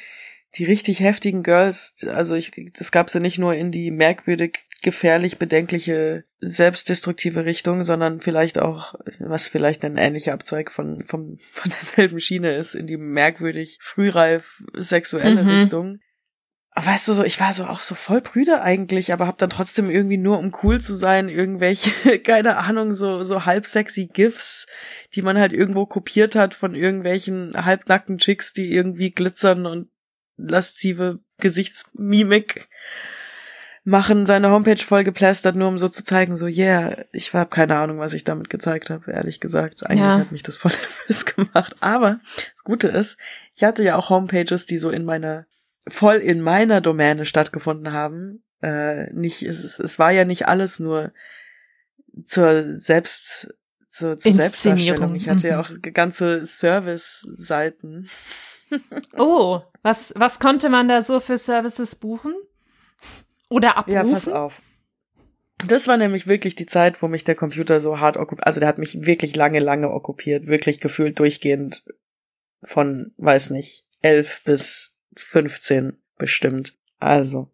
die richtig heftigen Girls, also ich, das gab sie nicht nur in die merkwürdig, gefährlich, bedenkliche, selbstdestruktive Richtung, sondern vielleicht auch, was vielleicht ein ähnlicher Abzeug von, von, *laughs* von derselben Schiene ist, in die merkwürdig, frühreif, sexuelle Mhm. Richtung. Weißt du so, ich war so auch so voll prüde eigentlich, aber hab dann trotzdem irgendwie nur um cool zu sein, irgendwelche, *laughs* keine Ahnung, so, so halb sexy GIFs, die man halt irgendwo kopiert hat von irgendwelchen halbnackten Chicks, die irgendwie glitzern und laszive Gesichtsmimik machen, seine Homepage voll geplästert, nur um so zu zeigen, so, yeah, ich habe keine Ahnung, was ich damit gezeigt habe, ehrlich gesagt. Eigentlich Ja. hat mich das voll *laughs* nervös gemacht. Aber das Gute ist, ich hatte ja auch Homepages, die so in meiner, voll in meiner Domäne stattgefunden haben. Äh, nicht, es, es- war ja nicht alles nur zur Selbst, zur, zur Selbstdarstellung. Ich hatte ja mhm. auch ganze Service-Seiten. *laughs* Oh, was, was konnte man da so für Services buchen? Oder abrufen? Ja, pass auf. Das war nämlich wirklich die Zeit, wo mich der Computer so hart okkupiert, also der hat mich wirklich lange, lange okkupiert, wirklich gefühlt durchgehend von, weiß nicht, elf bis 15 bestimmt. Also,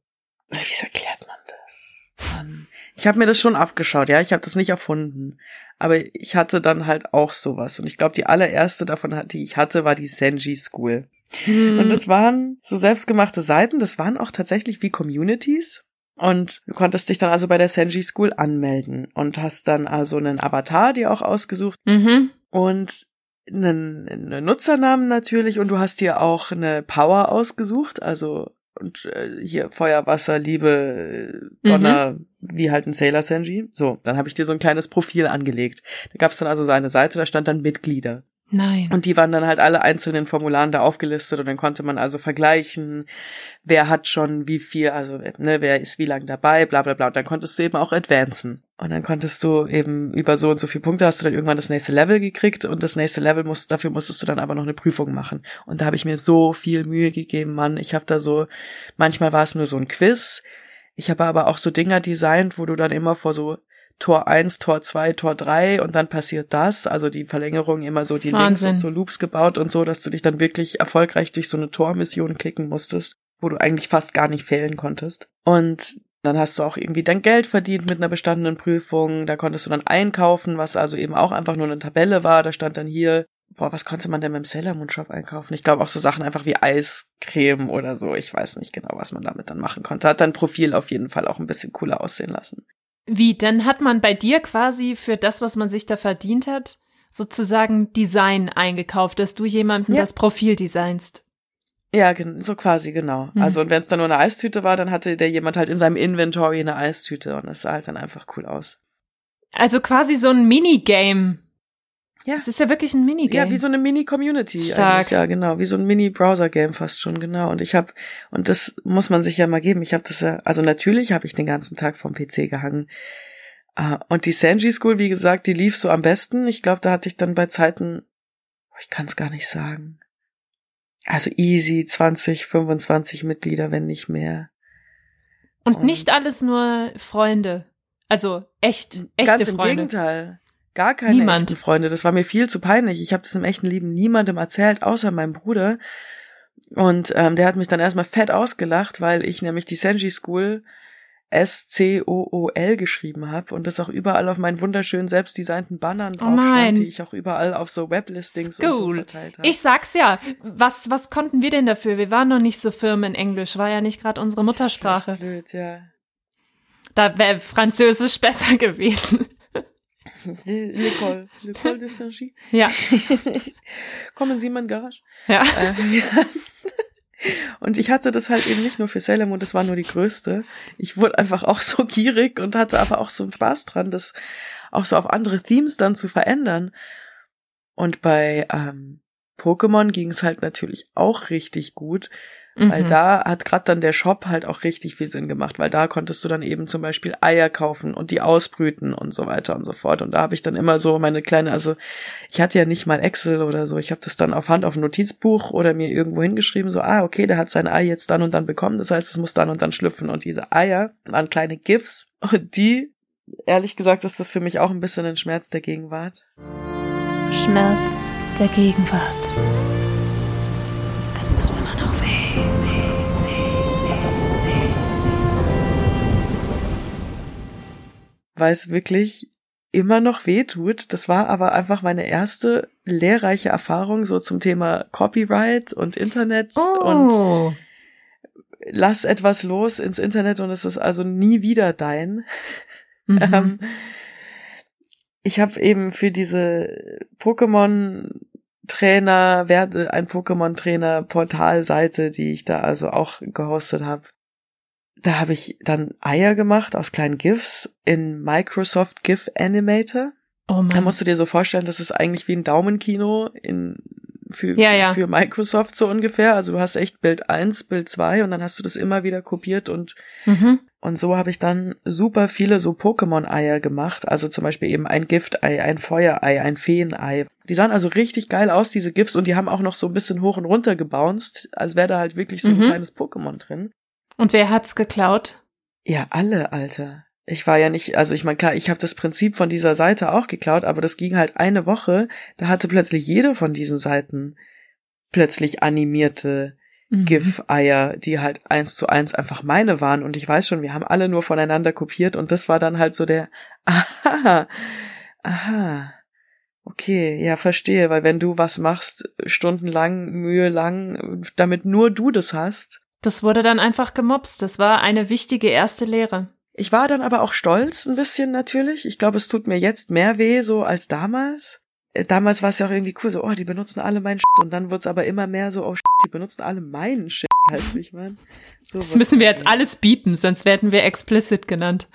wie erklärt man das? Mann. Ich habe mir das schon abgeschaut, ja, ich habe das nicht erfunden, aber ich hatte dann halt auch sowas und ich glaube, die allererste davon, die ich hatte, war die Senji School. Hm. Und das waren so selbstgemachte Seiten, das waren auch tatsächlich wie Communities. Und du konntest dich dann also bei der Senji School anmelden und hast dann also einen Avatar dir auch ausgesucht mhm. und einen, einen Nutzernamen natürlich und du hast dir auch eine Power ausgesucht, also und äh, hier Feuer, Wasser, Liebe, äh, Donner, wie halt ein Sailor Senji. So, dann habe ich dir so ein kleines Profil angelegt. Da gab es dann also so eine Seite, da stand dann Mitglieder. Nein. Und die waren dann halt alle einzelnen Formularen da aufgelistet und dann konnte man also vergleichen, wer hat schon wie viel, also ne, wer ist wie lang dabei, bla bla bla. Und dann konntest du eben auch advancen. Und dann konntest du eben über so und so viele Punkte hast du dann irgendwann das nächste Level gekriegt und das nächste Level musst, dafür musstest du dann aber noch eine Prüfung machen. Und da habe ich mir so viel Mühe gegeben, Mann. Ich habe da so, manchmal war es nur so ein Quiz. Ich habe aber auch so Dinger designt, wo du dann immer vor so Tor 1, Tor 2, Tor 3 und dann passiert das. Also die Verlängerung immer so die Links Wahnsinn. und so Loops gebaut und so, dass du dich dann wirklich erfolgreich durch so eine Tormission klicken musstest, wo du eigentlich fast gar nicht fehlen konntest. Und dann hast du auch irgendwie dein Geld verdient mit einer bestandenen Prüfung. Da konntest du dann einkaufen, was also eben auch einfach nur eine Tabelle war. Da stand dann hier, boah, was konnte man denn beim Sailor Moon Shop einkaufen? Ich glaube auch so Sachen einfach wie Eiscreme oder so. Ich weiß nicht genau, was man damit dann machen konnte. Hat dein Profil auf jeden Fall auch ein bisschen cooler aussehen lassen. Wie, dann hat man bei dir quasi für das, was man sich da verdient hat, sozusagen Design eingekauft, dass du jemandem Ja. das Profil designst. Ja, so quasi, genau. Mhm. Also, und wenn es dann nur eine Eistüte war, dann hatte der jemand halt in seinem Inventory eine Eistüte und das sah halt dann einfach cool aus. Also quasi so ein Minigame. Ja. Es ist ja wirklich ein Minigame. Ja, wie so eine Mini-Community. Stark. Ja, genau. Wie so ein Mini-Browser-Game fast schon, genau. Und ich habe, und das muss man sich ja mal geben, ich habe das ja, also natürlich habe ich den ganzen Tag vom PC gehangen. Ah, Und die Sanji School, wie gesagt, die lief so am besten. Ich glaube, da hatte ich dann bei Zeiten, oh, ich kann es gar nicht sagen. Also easy 20, 25 Mitglieder, wenn nicht mehr. Und Und- nicht alles nur Freunde. Also echt, echte Ganz im Freunde. Gegenteil. Gar keine Niemand. echten Freunde. Das war mir viel zu peinlich. Ich habe das im echten Leben niemandem erzählt, außer meinem Bruder. Und ähm, der hat mich dann erstmal fett ausgelacht, weil ich nämlich die Senji School S-C-O-O-L geschrieben habe und das auch überall auf meinen wunderschönen selbstdesignten Bannern drauf Oh stand, die ich auch überall auf so Weblistings und so School. verteilt habe. Ich sag's ja. Was, was konnten wir denn dafür? Wir waren noch nicht so firm in Englisch. War ja nicht gerade unsere Muttersprache. Blöd, ja. Da wäre Französisch *laughs* besser gewesen. *laughs* L'école. L'école de Saint-Gy. Ja, *laughs* Kommen Sie in mein Garage. ja. Äh, ja. *laughs* Und ich hatte das halt eben nicht nur für Sailor Moon, das war nur die größte. Ich wurde einfach auch so gierig und hatte aber auch so einen Spaß dran, das auch so auf andere Themes dann zu verändern. Und bei ähm, Pokémon ging es halt natürlich auch richtig gut, weil Mhm. da hat gerade dann der Shop halt auch richtig viel Sinn gemacht, weil da konntest du dann eben zum Beispiel Eier kaufen und die ausbrüten und so weiter und so fort. Und da habe ich dann immer so meine kleine, also ich hatte ja nicht mal Excel oder so, ich habe das dann auf Hand auf ein Notizbuch oder mir irgendwo hingeschrieben, so, ah, okay, der hat sein Ei jetzt dann und dann bekommen, das heißt, es muss dann und dann schlüpfen. Und diese Eier waren kleine GIFs *laughs* und die, ehrlich gesagt, ist das für mich auch ein bisschen ein Schmerz der Gegenwart. Schmerz der Gegenwart. Weil es wirklich immer noch weh tut. Das war aber einfach meine erste lehrreiche Erfahrung so zum Thema Copyright und Internet und Oh. lass etwas los ins Internet und es ist also nie wieder dein. Mhm. *laughs* Ähm, ich habe eben für diese Pokémon Trainer, werde ein Pokémon Trainer Portalseite, die ich da also auch gehostet habe. Da habe ich dann Eier gemacht aus kleinen GIFs in Microsoft GIF Animator. oh Da Mann. musst du dir so vorstellen, das ist eigentlich wie ein Daumenkino in, für, Ja, ja. für Microsoft so ungefähr. Also du hast echt Bild 1, Bild 2 und dann hast du das immer wieder kopiert und Mhm. und so habe ich dann super viele so Pokémon-Eier gemacht. Also zum Beispiel eben ein Giftei, ein Feuerei, ein Feenei. Die sahen also richtig geil aus, diese GIFs, und die haben auch noch so ein bisschen hoch und runter gebounced, als wäre da halt wirklich so ein Mhm. kleines Pokémon drin. Und wer hat's geklaut? Ja, alle, Alter. Ich war ja nicht, also ich meine, klar, ich habe das Prinzip von dieser Seite auch geklaut, aber das ging halt eine Woche, da hatte plötzlich jede von diesen Seiten plötzlich animierte Mhm. GIF-Eier, die halt eins zu eins einfach meine waren. Und ich weiß schon, wir haben alle nur voneinander kopiert und das war dann halt so der, *laughs* aha, aha, okay, ja, verstehe, weil wenn du was machst, stundenlang, mühelang, damit nur du das hast. Das wurde dann einfach gemobst. Das war eine wichtige erste Lehre. Ich war dann aber auch stolz, ein bisschen natürlich. Ich glaube, es tut mir jetzt mehr weh, so als damals. Äh, Damals war es ja auch irgendwie cool, so, oh, die benutzen alle meinen Shit. Und dann wird's aber immer mehr so, oh, shit, die benutzen alle meinen Shit. *laughs* Weißt du, ich meine? So Das müssen wir jetzt alles biepen, sonst werden wir explicit genannt.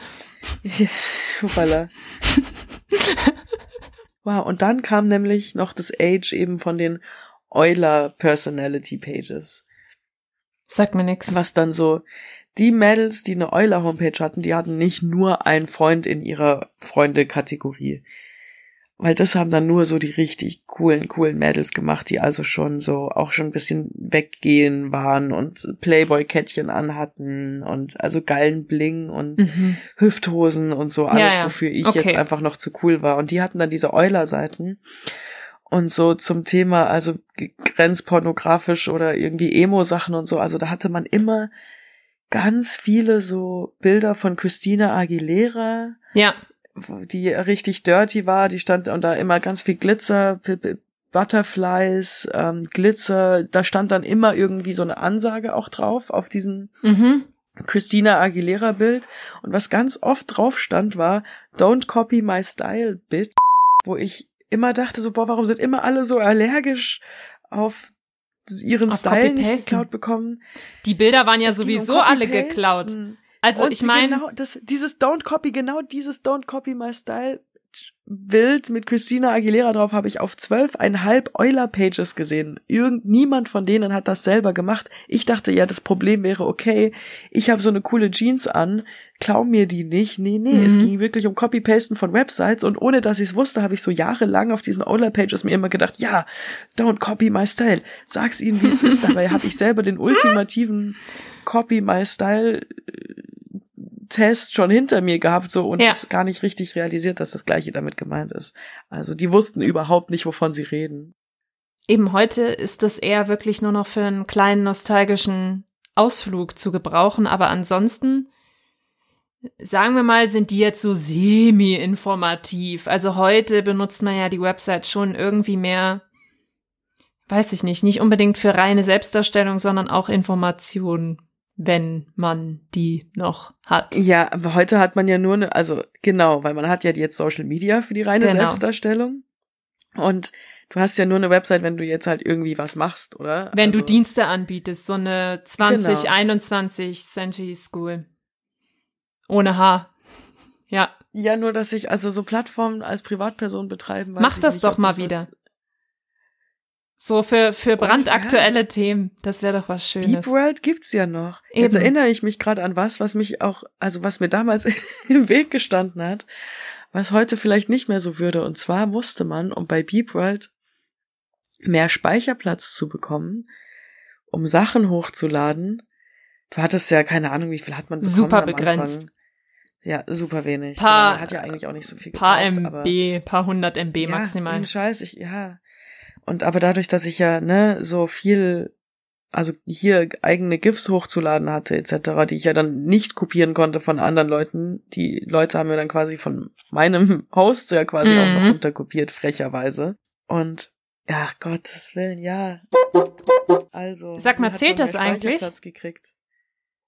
Ja, *laughs* voilà. wow, und dann kam nämlich noch das Age eben von den Euler Personality Pages. Sagt mir nix. Was dann so, die Mädels, die eine Euler-Homepage hatten, die hatten nicht nur einen Freund in ihrer Freunde-Kategorie. Weil das haben dann nur so die richtig coolen, coolen Mädels gemacht, die also schon so auch schon ein bisschen weggehen waren und Playboy-Kettchen anhatten und also geilen Bling und Mhm. Hüfthosen und so alles, Ja, ja. wofür ich Okay. jetzt einfach noch zu cool war. Und die hatten dann diese Euler-Seiten. Und so zum Thema, also grenzpornografisch oder irgendwie Emo-Sachen und so, also da hatte man immer ganz viele so Bilder von Christina Aguilera, Ja, die richtig dirty war, die stand und da immer ganz viel Glitzer, P- P- Butterflies, ähm, Glitzer, da stand dann immer irgendwie so eine Ansage auch drauf auf diesen mhm. Christina Aguilera Bild und was ganz oft drauf stand war Don't copy my style, bitch, wo ich immer dachte so, boah, warum sind immer alle so allergisch auf ihren Auf Style nicht geklaut bekommen? Die Bilder waren ja Es ging um sowieso alle geklaut. Also Und ich meine, genau das, dieses Don't Copy, genau dieses Don't Copy My Style Bild mit Christina Aguilera drauf habe ich auf zwölfeinhalb Euler-Pages gesehen. Irgend niemand von denen hat das selber gemacht. Ich dachte ja, das Problem wäre, okay, ich habe so eine coole Jeans an, klau mir die nicht. Nee, nee, Mhm. es ging wirklich um Copy-Pasten von Websites und ohne dass ich es wusste, habe ich so jahrelang auf diesen Euler-Pages mir immer gedacht, ja, don't copy my style. Sag's ihnen, wie es ist. Dabei habe ich selber den ultimativen Copy my style Test schon hinter mir gehabt so und Ja. das gar nicht richtig realisiert, dass das gleiche damit gemeint ist. Also die wussten überhaupt nicht, wovon sie reden. eben heute ist das eher wirklich nur noch für einen kleinen nostalgischen Ausflug zu gebrauchen, aber ansonsten sagen wir mal, sind die jetzt so semi-informativ. Also heute benutzt man ja die Website schon irgendwie mehr, weiß ich nicht, nicht unbedingt für reine Selbstdarstellung, sondern auch Informationen, wenn man die noch hat. Ja, aber heute hat man ja nur eine, also genau, weil man hat ja jetzt Social Media für die reine Genau. Selbstdarstellung und du hast ja nur eine Website, wenn du jetzt halt irgendwie was machst, oder? Wenn du also, Dienste anbietest, so eine 2021 Senji School. Ohne H. Ja, Ja, nur dass ich also so Plattformen als Privatperson betreiben. Mach ich das nicht, doch mal wieder. jetzt- so für, für Oh, brandaktuelle Themen. Das wäre doch was Schönes. Deep World gibt's ja noch. Jetzt Eben. erinnere ich mich gerade an was, was mich auch, also was mir damals *laughs* im Weg gestanden hat, was heute vielleicht nicht mehr so würde. Und zwar musste man, um bei Deep World mehr Speicherplatz zu bekommen, um Sachen hochzuladen. Du hattest ja keine Ahnung, wie viel hat man bekommen Super begrenzt. Ja, super wenig. Paar- Genau, man hat ja eigentlich auch nicht so viel paar gebraucht, MB, paar hundert MB ja, maximal. Scheiß, ich, ja. Und aber dadurch, dass ich ja, ne, so viel, also hier eigene GIFs hochzuladen hatte, etc., die ich ja dann nicht kopieren konnte von anderen Leuten, die Leute haben mir dann quasi von meinem *laughs* Host ja quasi auch noch Mhm. unterkopiert, frecherweise. Und, ja, Gottes Willen, ja. Also. Sag mal, zählt das eigentlich?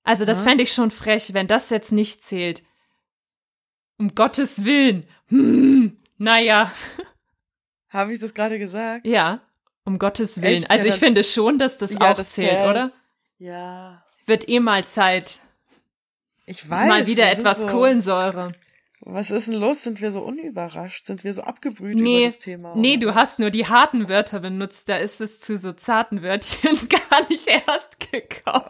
Also das Ja. fände ich schon frech, wenn das jetzt nicht zählt. Um Gottes Willen. Hm, naja, *laughs* Habe ich das gerade gesagt? ja, um Gottes Willen. Echt? Also ich finde schon, dass das Ja, auch das zählt, zählt. oder? Ja. Wird eh mal Zeit. Ich weiß. mal wieder etwas so, Kohlensäure. Was ist denn los? Sind wir so unüberrascht? Sind wir so abgebrüht Nee, über das Thema? Nee, oder du was? hast nur die harten Wörter benutzt, da ist es zu so zarten Wörtchen *laughs* gar nicht erst gekommen.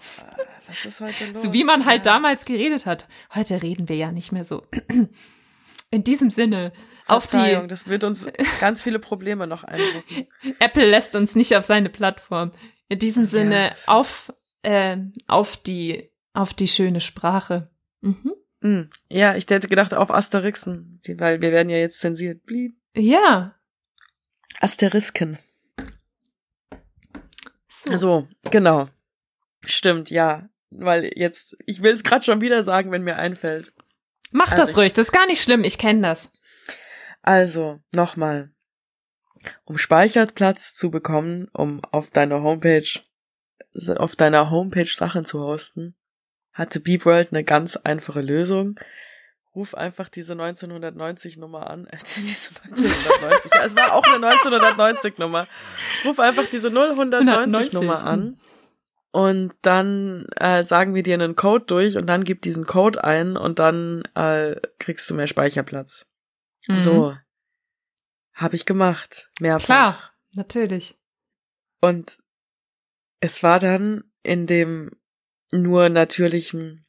Was ist heute los? So wie man halt Ja. damals geredet hat. Heute reden wir ja nicht mehr so. *clears throat* In diesem Sinne, auf die das wird uns ganz viele Probleme noch einrücken. *laughs* Apple lässt uns nicht auf seine Plattform. In diesem Sinne, das- auf, äh, auf die, auf die schöne Sprache. Mhm. Hm. Ja, ich hätte gedacht auf Asterixen, die- weil wir werden ja jetzt zensiert. Blieb. Ja. Asterisken. So. So, genau. Stimmt, ja. Weil jetzt, ich will es gerade schon wieder sagen, wenn mir einfällt. Mach also das ruhig, das ist gar nicht schlimm, ich kenne das. Also, nochmal. Um Speicherplatz zu bekommen, um auf deiner Homepage, auf deiner Homepage Sachen zu hosten, hatte BeepWorld eine ganz einfache Lösung. Ruf einfach diese 1990 Nummer an. Äh, *laughs* diese 1990. ja, es war auch eine 1990 Nummer. Ruf einfach diese 0190 Nummer an. Und dann äh, sagen wir dir einen Code durch und dann gib diesen Code ein und dann äh, kriegst du mehr Speicherplatz. Mhm. So. Habe ich gemacht. Mehrfach. Klar, natürlich. Und es war dann in dem Nur natürlich in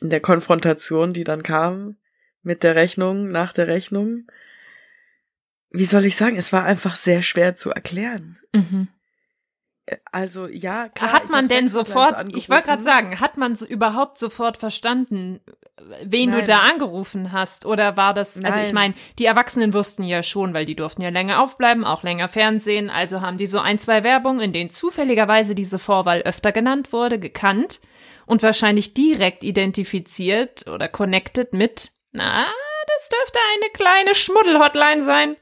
der Konfrontation, die dann kam mit der Rechnung, nach der Rechnung, wie soll ich sagen, es war einfach sehr schwer zu erklären. Mhm. Also ja, klar. Hat man denn sofort, ich wollte gerade sagen, hat man so überhaupt sofort verstanden, wen du Nein. da angerufen hast? Oder war das, also ich Nein. meine, die Erwachsenen wussten ja schon, weil die durften ja länger aufbleiben, auch länger Fernsehen, also haben die so ein, zwei Werbungen, in denen zufälligerweise diese Vorwahl öfter genannt wurde, gekannt und wahrscheinlich direkt identifiziert oder connected mit, na, das dürfte eine kleine Schmuddel-Hotline sein.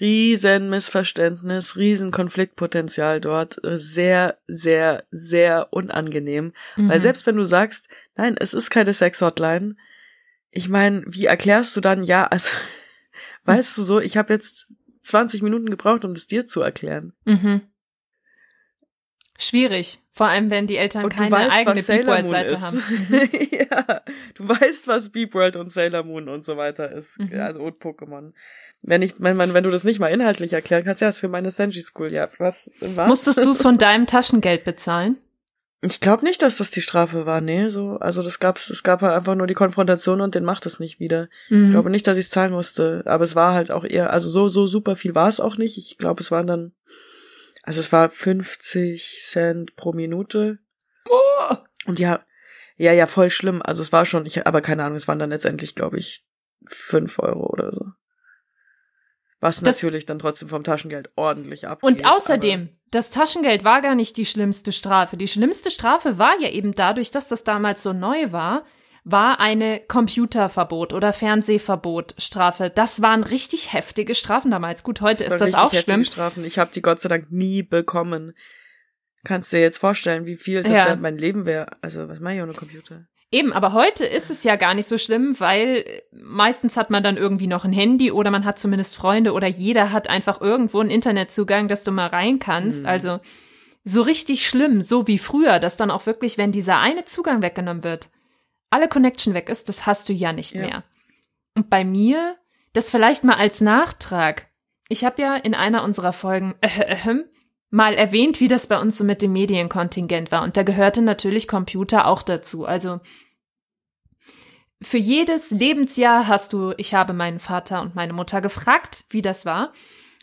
Riesen Missverständnis, riesen Konfliktpotenzial dort, äh, sehr, sehr, sehr unangenehm. Weil Mhm. selbst wenn du sagst, nein, es ist keine Sex-Hotline, ich meine, wie erklärst du dann, ja, also, *laughs* weißt du so, ich habe jetzt 20 Minuten gebraucht, um das dir zu erklären. Mhm. Schwierig. Vor allem, wenn die Eltern Und keine weißt, eigene Moon Beep-World-Seite ist. haben. *laughs* Mhm. ja, du weißt, was Beep World und Sailor Moon und so weiter ist. Mhm. Also und Pokémon. Wenn ich, wenn, man, wenn du das nicht mal inhaltlich erklären kannst, ja, ist für meine Senji School, ja, was, was? Musstest du es von *laughs* deinem Taschengeld bezahlen? Ich glaube nicht, dass das die Strafe war, nee, so, also das gab's, es gab halt einfach nur die Konfrontation und den macht es nicht wieder. Ich Mhm. glaube nicht, dass ich es zahlen musste, aber es war halt auch eher, also so, so super viel war es auch nicht. Ich glaube, es waren dann, also es war 50 Cent pro Minute. Oh. Und ja, ja, ja, voll schlimm. Also es war schon, ich, aber keine Ahnung, es waren dann letztendlich, glaube ich, fünf Euro oder so. Was Das- natürlich dann trotzdem vom Taschengeld ordentlich abgeht. Und außerdem, das Taschengeld war gar nicht die schlimmste Strafe. Die schlimmste Strafe war ja eben dadurch, dass das damals so neu war, war eine Computerverbot oder Fernsehverbot Strafe. Das waren richtig heftige Strafen damals. Gut, heute waren ist das auch heftige schlimm. Strafen. Ich habe die Gott sei Dank nie bekommen. Kannst dir jetzt vorstellen, wie viel das Ja. mein Leben wäre. Also, was mache ich ohne Computer? Eben, aber heute ist es ja gar nicht so schlimm, weil äh, meistens hat man dann irgendwie noch ein Handy oder man hat zumindest Freunde oder jeder hat einfach irgendwo einen Internetzugang, dass du mal rein kannst. Mhm. Also so richtig schlimm, so wie früher, dass dann auch wirklich, wenn dieser eine Zugang weggenommen wird, alle Connection weg ist, das hast du ja nicht Ja. mehr. Und bei mir, das vielleicht mal als Nachtrag. Ich habe ja in einer unserer Folgen äh, äh, mal erwähnt, wie das bei uns so mit dem Medienkontingent war. Und da gehörte natürlich Computer auch dazu. Also für jedes Lebensjahr hast du, ich habe meinen Vater und meine Mutter gefragt, wie das war.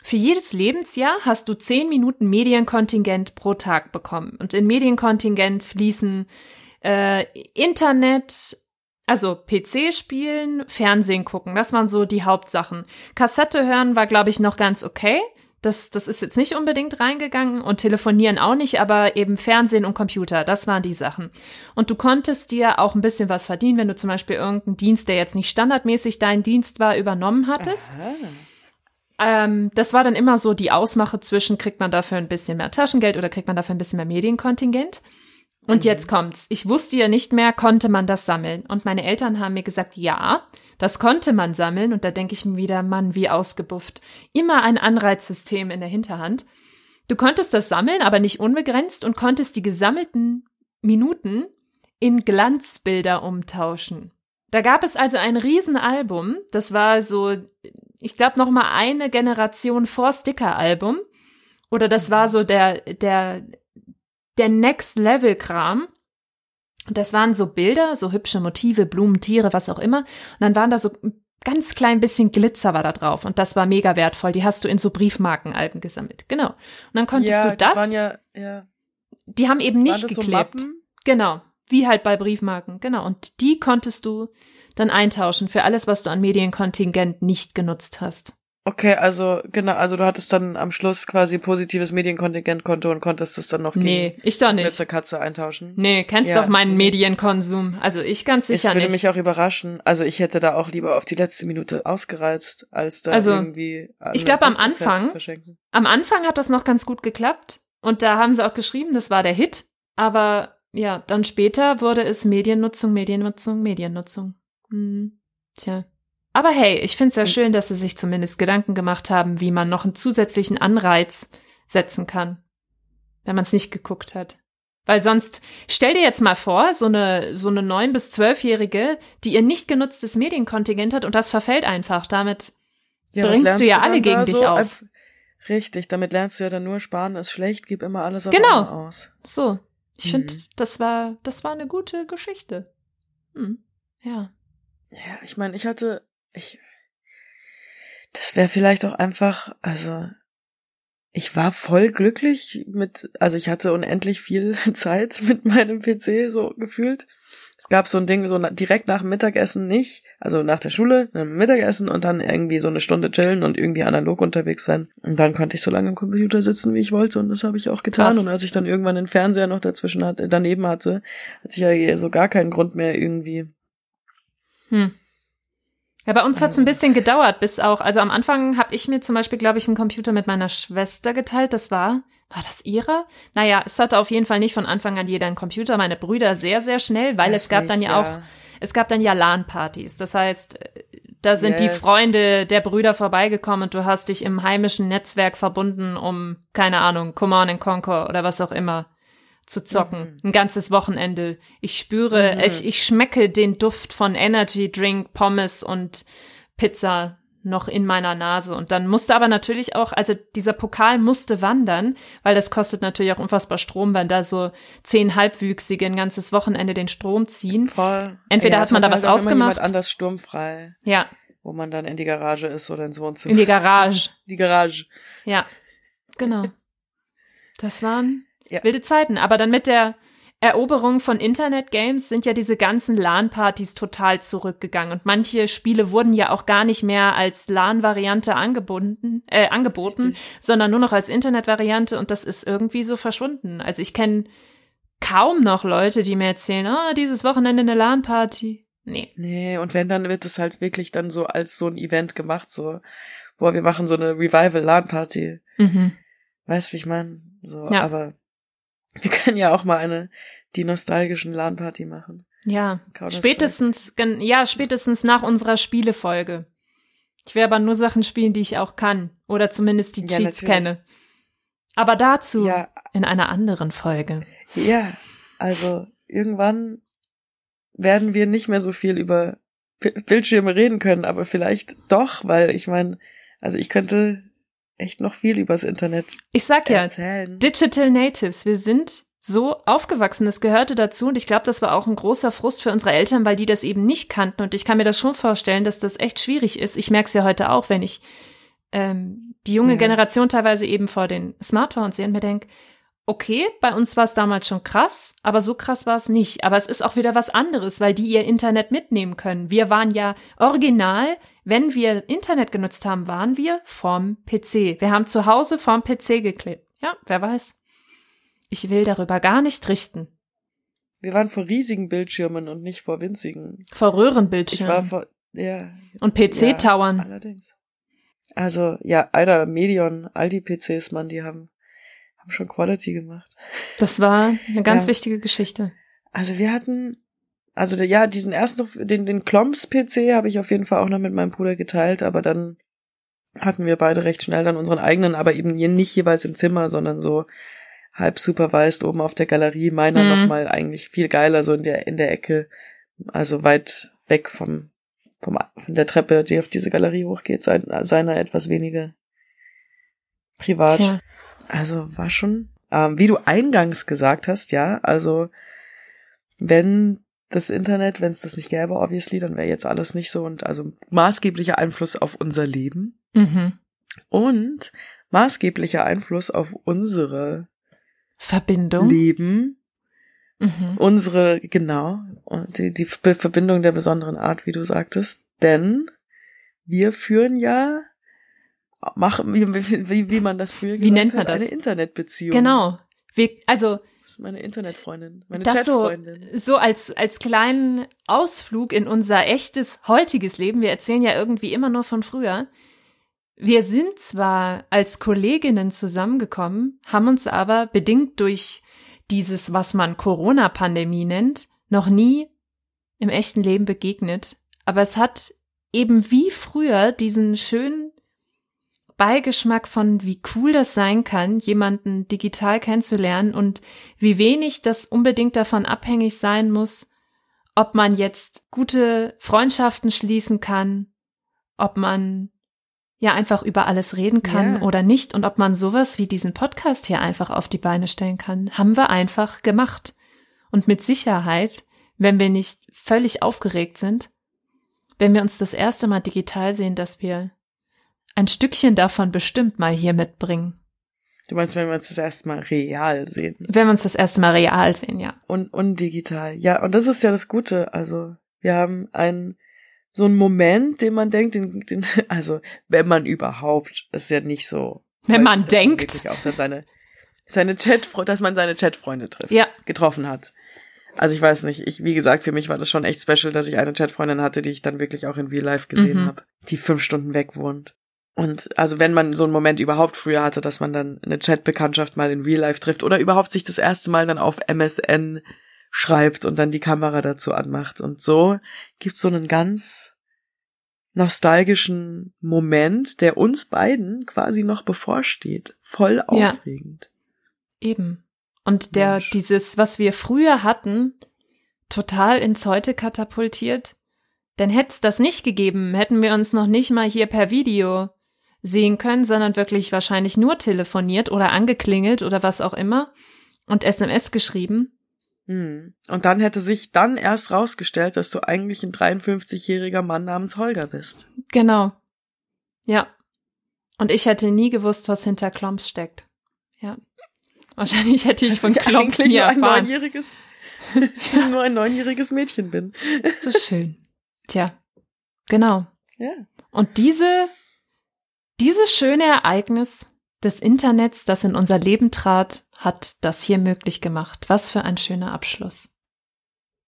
Für jedes Lebensjahr hast du zehn Minuten Medienkontingent pro Tag bekommen. Und in Medienkontingent fließen äh, Internet, also PC spielen, Fernsehen gucken. Das waren so die Hauptsachen. Kassette hören war, glaube ich, noch ganz okay. Das, das ist jetzt nicht unbedingt reingegangen und telefonieren auch nicht, aber eben Fernsehen und Computer, das waren die Sachen. Und du konntest dir auch ein bisschen was verdienen, wenn du zum Beispiel irgendeinen Dienst, der jetzt nicht standardmäßig dein Dienst war, übernommen hattest. Aha. Ähm, das war dann immer so die Ausmache zwischen, kriegt man dafür ein bisschen mehr Taschengeld oder kriegt man dafür ein bisschen mehr Medienkontingent. Und Mhm. jetzt kommt's. Ich wusste ja nicht mehr, konnte man das sammeln. Und meine Eltern haben mir gesagt, ja, das konnte man sammeln. Und da denke ich mir wieder, Mann, wie ausgebufft. Immer ein Anreizsystem in der Hinterhand. Du konntest das sammeln, aber nicht unbegrenzt und konntest die gesammelten Minuten in Glanzbilder umtauschen. Da gab es also ein Riesenalbum. Das war so, ich glaube, noch mal eine Generation vor Sticker-Album. Oder das war so der, der, der Next-Level-Kram. Und das waren so Bilder, so hübsche Motive, Blumen, Tiere, was auch immer. Und dann waren da so ein ganz klein bisschen Glitzer war da drauf. Und das war mega wertvoll. Die hast du in so Briefmarkenalben gesammelt. Genau. Und dann konntest ja, du das, waren ja, ja, die haben eben nicht so geklebt. Mappen? Genau, wie halt bei Briefmarken, genau. Und die konntest du dann eintauschen für alles, was du an Medienkontingent nicht genutzt hast. Okay, also genau, also du hattest dann am Schluss quasi positives Medienkontingentkonto und konntest es dann noch gegen Nee, ich doch nicht. Glitzerkatze eintauschen. Nee, kennst Ja, doch meinen. Medienkonsum. Also ich ganz sicher würde nicht. mich auch überraschen. Also ich hätte da auch lieber auf die letzte Minute ausgereizt, als da Also, irgendwie. ich eine glaub, am Anfang-. Am Anfang hat das noch ganz gut geklappt. Und da haben sie auch geschrieben, das war der Hit. Aber ja, dann später wurde es Mediennutzung, Mediennutzung, Mediennutzung. Hm, tja. Aber hey, ich finde es ja Und- schön, dass sie sich zumindest Gedanken gemacht haben, wie man noch einen zusätzlichen Anreiz setzen kann, wenn man es nicht geguckt hat. Weil sonst, stell dir jetzt mal vor, so eine, so eine neun bis zwölfjährige, die ihr nicht genutztes Medienkontingent hat und das verfällt einfach. Damit Ja, bringst du ja dann alle gegen dich so? auf. Richtig, damit lernst du ja dann nur sparen ist schlecht, gib immer alles auf Genau. aus. So. Ich finde, Mhm. das war, das war eine gute Geschichte. Hm. Ja. Ja, ich meine, ich hatte, ich, das wäre vielleicht auch einfach, also, ich war voll glücklich mit, also ich hatte unendlich viel *laughs* Zeit mit meinem PC so gefühlt. Es gab so ein Ding, so direkt nach dem Mittagessen nicht, also nach der Schule, dann Mittagessen und dann irgendwie so eine Stunde chillen und irgendwie analog unterwegs sein. Und dann konnte ich so lange am Computer sitzen, wie ich wollte und das habe ich auch getan. Krass. Und als ich dann irgendwann den Fernseher noch dazwischen hatte, daneben hatte, hatte ich ja so gar keinen Grund mehr irgendwie Hm. Ja, bei uns hat es ein bisschen gedauert, bis auch, also am Anfang habe ich mir zum Beispiel, glaube ich, einen Computer mit meiner Schwester geteilt. Das war, war das ihrer? Naja, es hatte auf jeden Fall nicht von Anfang an jeder einen Computer. Meine Brüder sehr, sehr schnell, weil Das es gab nicht, dann ja, auch, es gab dann ja LAN-Partys. Das heißt, da sind die Yes. Freunde der Brüder vorbeigekommen und du hast dich im heimischen Netzwerk verbunden, um, keine Ahnung, Command and Conquer oder was auch immer zu zocken. Mhm. Ein ganzes Wochenende. Ich spüre, Mhm. ich, ich schmecke den Duft von Energy Drink, Pommes und Pizza noch in meiner Nase. Und dann musste aber natürlich auch, also dieser Pokal musste wandern, weil das kostet natürlich auch unfassbar Strom, wenn da so zehn Halbwüchsige ein ganzes Wochenende den Strom ziehen. Voll. Entweder hat es man da halt was immer ausgemacht. Jemand anders sturmfrei, Ja, wo man dann in die Garage ist oder ins Wohnzimmer. in die Garage. *laughs* Die Garage. Ja, genau. Das waren Ja. wilde Zeiten. Aber dann mit der Eroberung von Internet-Games sind ja diese ganzen LAN-Partys total zurückgegangen. Und manche Spiele wurden ja auch gar nicht mehr als LAN-Variante angeboten, äh, angeboten sondern nur noch als Internet-Variante. Und das ist irgendwie so verschwunden. Also ich kenne kaum noch Leute, die mir erzählen, ah, dieses Wochenende eine LAN-Party. Nee. Nee, und wenn, dann wird es halt wirklich dann so als so ein Event gemacht, so, boah, wir machen so eine Revival-LAN-Party. Mhm. Weißt, wie ich meine? So, Ja. aber wir können ja auch mal eine, die nostalgischen LAN-Party machen. Ja, spätestens, ja, spätestens nach unserer Spielefolge. Ich werde aber nur Sachen spielen, die ich auch kann. Oder zumindest die Ja, Cheats natürlich. kenne. Aber dazu Ja, in einer anderen Folge. ja, also irgendwann werden wir nicht mehr so viel über Bildschirme reden können, aber vielleicht doch, weil ich meine, also ich könnte echt noch viel übers Internet Ich sag ja, erzählen. Digital Natives, wir sind so aufgewachsen, das gehörte dazu und ich glaube, das war auch ein großer Frust für unsere Eltern, weil die das eben nicht kannten und ich kann mir das schon vorstellen, dass das echt schwierig ist. Ich merke es ja heute auch, wenn ich ähm, die junge Ja. Generation teilweise eben vor den Smartphones sehe und mir denke, okay, bei uns war es damals schon krass, aber so krass war es nicht. Aber es ist auch wieder was anderes, weil die ihr Internet mitnehmen können. Wir waren ja original, wenn wir Internet genutzt haben, waren wir vorm PC. Wir haben zu Hause vorm PC geklebt. Ja, wer weiß. Ich will darüber gar nicht richten. Wir waren vor riesigen Bildschirmen und nicht vor winzigen. Vor Ich war Röhrenbildschirmen vor, ja, und PC-Towern. allerdings. Also, ja, Alter, Medion, all die PCs, Mann, die haben, haben schon Quality gemacht. Das war eine ganz Ja. wichtige Geschichte. Also wir hatten, also ja, diesen ersten, den, den Klomps-PC habe ich auf jeden Fall auch noch mit meinem Bruder geteilt, aber dann hatten wir beide recht schnell dann unseren eigenen, aber eben nicht jeweils im Zimmer, sondern so halb supervised oben auf der Galerie. Meiner Mhm. noch mal eigentlich viel geiler, so in der, in der Ecke, also weit weg vom, vom, von der Treppe, die auf diese Galerie hochgeht, sein, seiner etwas weniger privat. Tja, Also war schon, ähm, wie du eingangs gesagt hast, ja, also wenn das Internet, wenn es das nicht gäbe, obviously, dann wäre jetzt alles nicht so und also maßgeblicher Einfluss auf unser Leben mhm. und maßgeblicher Einfluss auf unsere Verbindung. Leben, Mhm. unsere, genau, und die, die Verbindung der besonderen Art, wie du sagtest, denn wir führen ja, machen, wie, wie, wie man das früher Wie nennt man hat, das? eine Internetbeziehung. Genau. Wir, also Das ist meine Internetfreundin, meine das so, Chatfreundin. so als, als kleinen Ausflug in unser echtes, heutiges Leben. Wir erzählen ja irgendwie immer nur von früher. Wir sind zwar als Kolleginnen zusammengekommen, haben uns aber bedingt durch dieses, was man Corona-Pandemie nennt, noch nie im echten Leben begegnet. Aber es hat eben wie früher diesen schönen Beigeschmack von, wie cool das sein kann, jemanden digital kennenzulernen und wie wenig das unbedingt davon abhängig sein muss, ob man jetzt gute Freundschaften schließen kann, ob man ja einfach über alles reden kann Ja. oder nicht und ob man sowas wie diesen Podcast hier einfach auf die Beine stellen kann, haben wir einfach gemacht. Und mit Sicherheit, wenn wir nicht völlig aufgeregt sind, wenn wir uns das erste Mal digital sehen, dass wir ein Stückchen davon bestimmt mal hier mitbringen. Du meinst, wenn wir uns das erste Mal real sehen Wenn wir uns das erste Mal real sehen, ja. und, und digital. Ja, und das ist ja das Gute. Also, wir haben einen, so einen Moment, den man denkt, den, den, *laughs* also, wenn man überhaupt, ist ja nicht so. Wenn man man denkt. wirklich Auch, dass seine, seine Chat, dass man seine Chatfreunde trifft. Ja. getroffen hat. Also ich weiß nicht, ich, wie gesagt, für mich war das schon echt special, dass ich eine Chatfreundin hatte, die ich dann wirklich auch in Real Life gesehen Mhm. habe, die fünf Stunden weg wohnt. Und also wenn man so einen Moment überhaupt früher hatte, dass man dann eine Chatbekanntschaft mal in Real Life trifft oder überhaupt sich das erste Mal dann auf MSN schreibt und dann die Kamera dazu anmacht. Und so gibt's so einen ganz nostalgischen Moment, der uns beiden quasi noch bevorsteht. Voll Ja. aufregend. Eben. Und der, Mensch. dieses, was wir früher hatten, total ins Heute katapultiert. Denn hätte es das nicht gegeben, hätten wir uns noch nicht mal hier per Video sehen können, sondern wirklich wahrscheinlich nur telefoniert oder angeklingelt oder was auch immer und SMS geschrieben. Hm. Und dann hätte sich dann erst rausgestellt, dass du eigentlich ein 53-jähriger Mann namens Holger bist. Genau. Ja. Und ich hätte nie gewusst, was hinter Klomps steckt. Ja. Wahrscheinlich hätte ich von Dass Klomps nie nur ein erfahren. neunjähriges, *laughs* nur ein neunjähriges Mädchen bin. So schön. Tja. Genau. Ja. Und diese, dieses schöne Ereignis des Internets, das in unser Leben trat, hat das hier möglich gemacht. Was für ein schöner Abschluss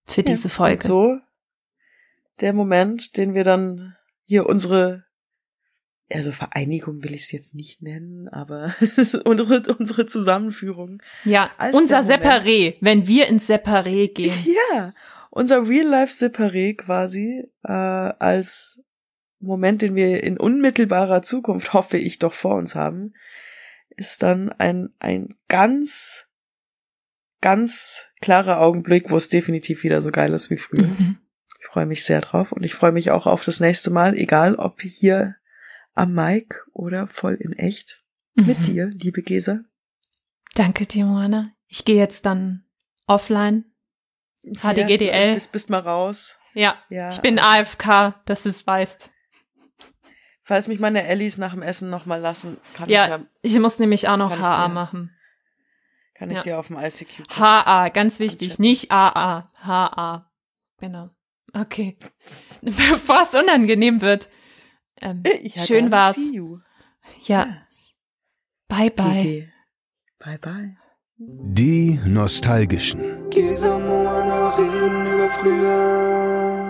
für diese Ja. Folge. So der Moment, den wir dann hier unsere, also Vereinigung will ich es jetzt nicht nennen, aber *laughs* unsere, unsere Zusammenführung. ja, unser Separé, wenn wir ins Separé gehen. *laughs* Ja, unser Real-Life-Separé quasi äh, als Moment, den wir in unmittelbarer Zukunft, hoffe ich, doch vor uns haben, ist dann ein, ein ganz, ganz klarer Augenblick, wo es definitiv wieder so geil ist wie früher. Mhm. Ich freue mich sehr drauf und ich freue mich auch auf das nächste Mal, egal ob hier am Mic oder voll in echt mit Mhm. dir, liebe Gesa. Danke, Timoana. Ich gehe jetzt dann offline. HDGDL. Ja, bist, bist mal raus. Ja, Ja. ich bin AFK, dass du es weißt. Falls mich meine Ellis nach dem Essen noch mal lassen, kann Ja, ich ja, Ich muss nämlich auch noch HA dir- machen. kann ich Ja. dir auf dem ICQ. HA, ganz wichtig, nicht AA. HA. Genau. Okay. *laughs* Bevor es unangenehm wird. Ähm, Ich hatte schön war's. See you. Ja. Bye, bye. GG. Bye bye. Die Nostalgischen. Moana reden über früher.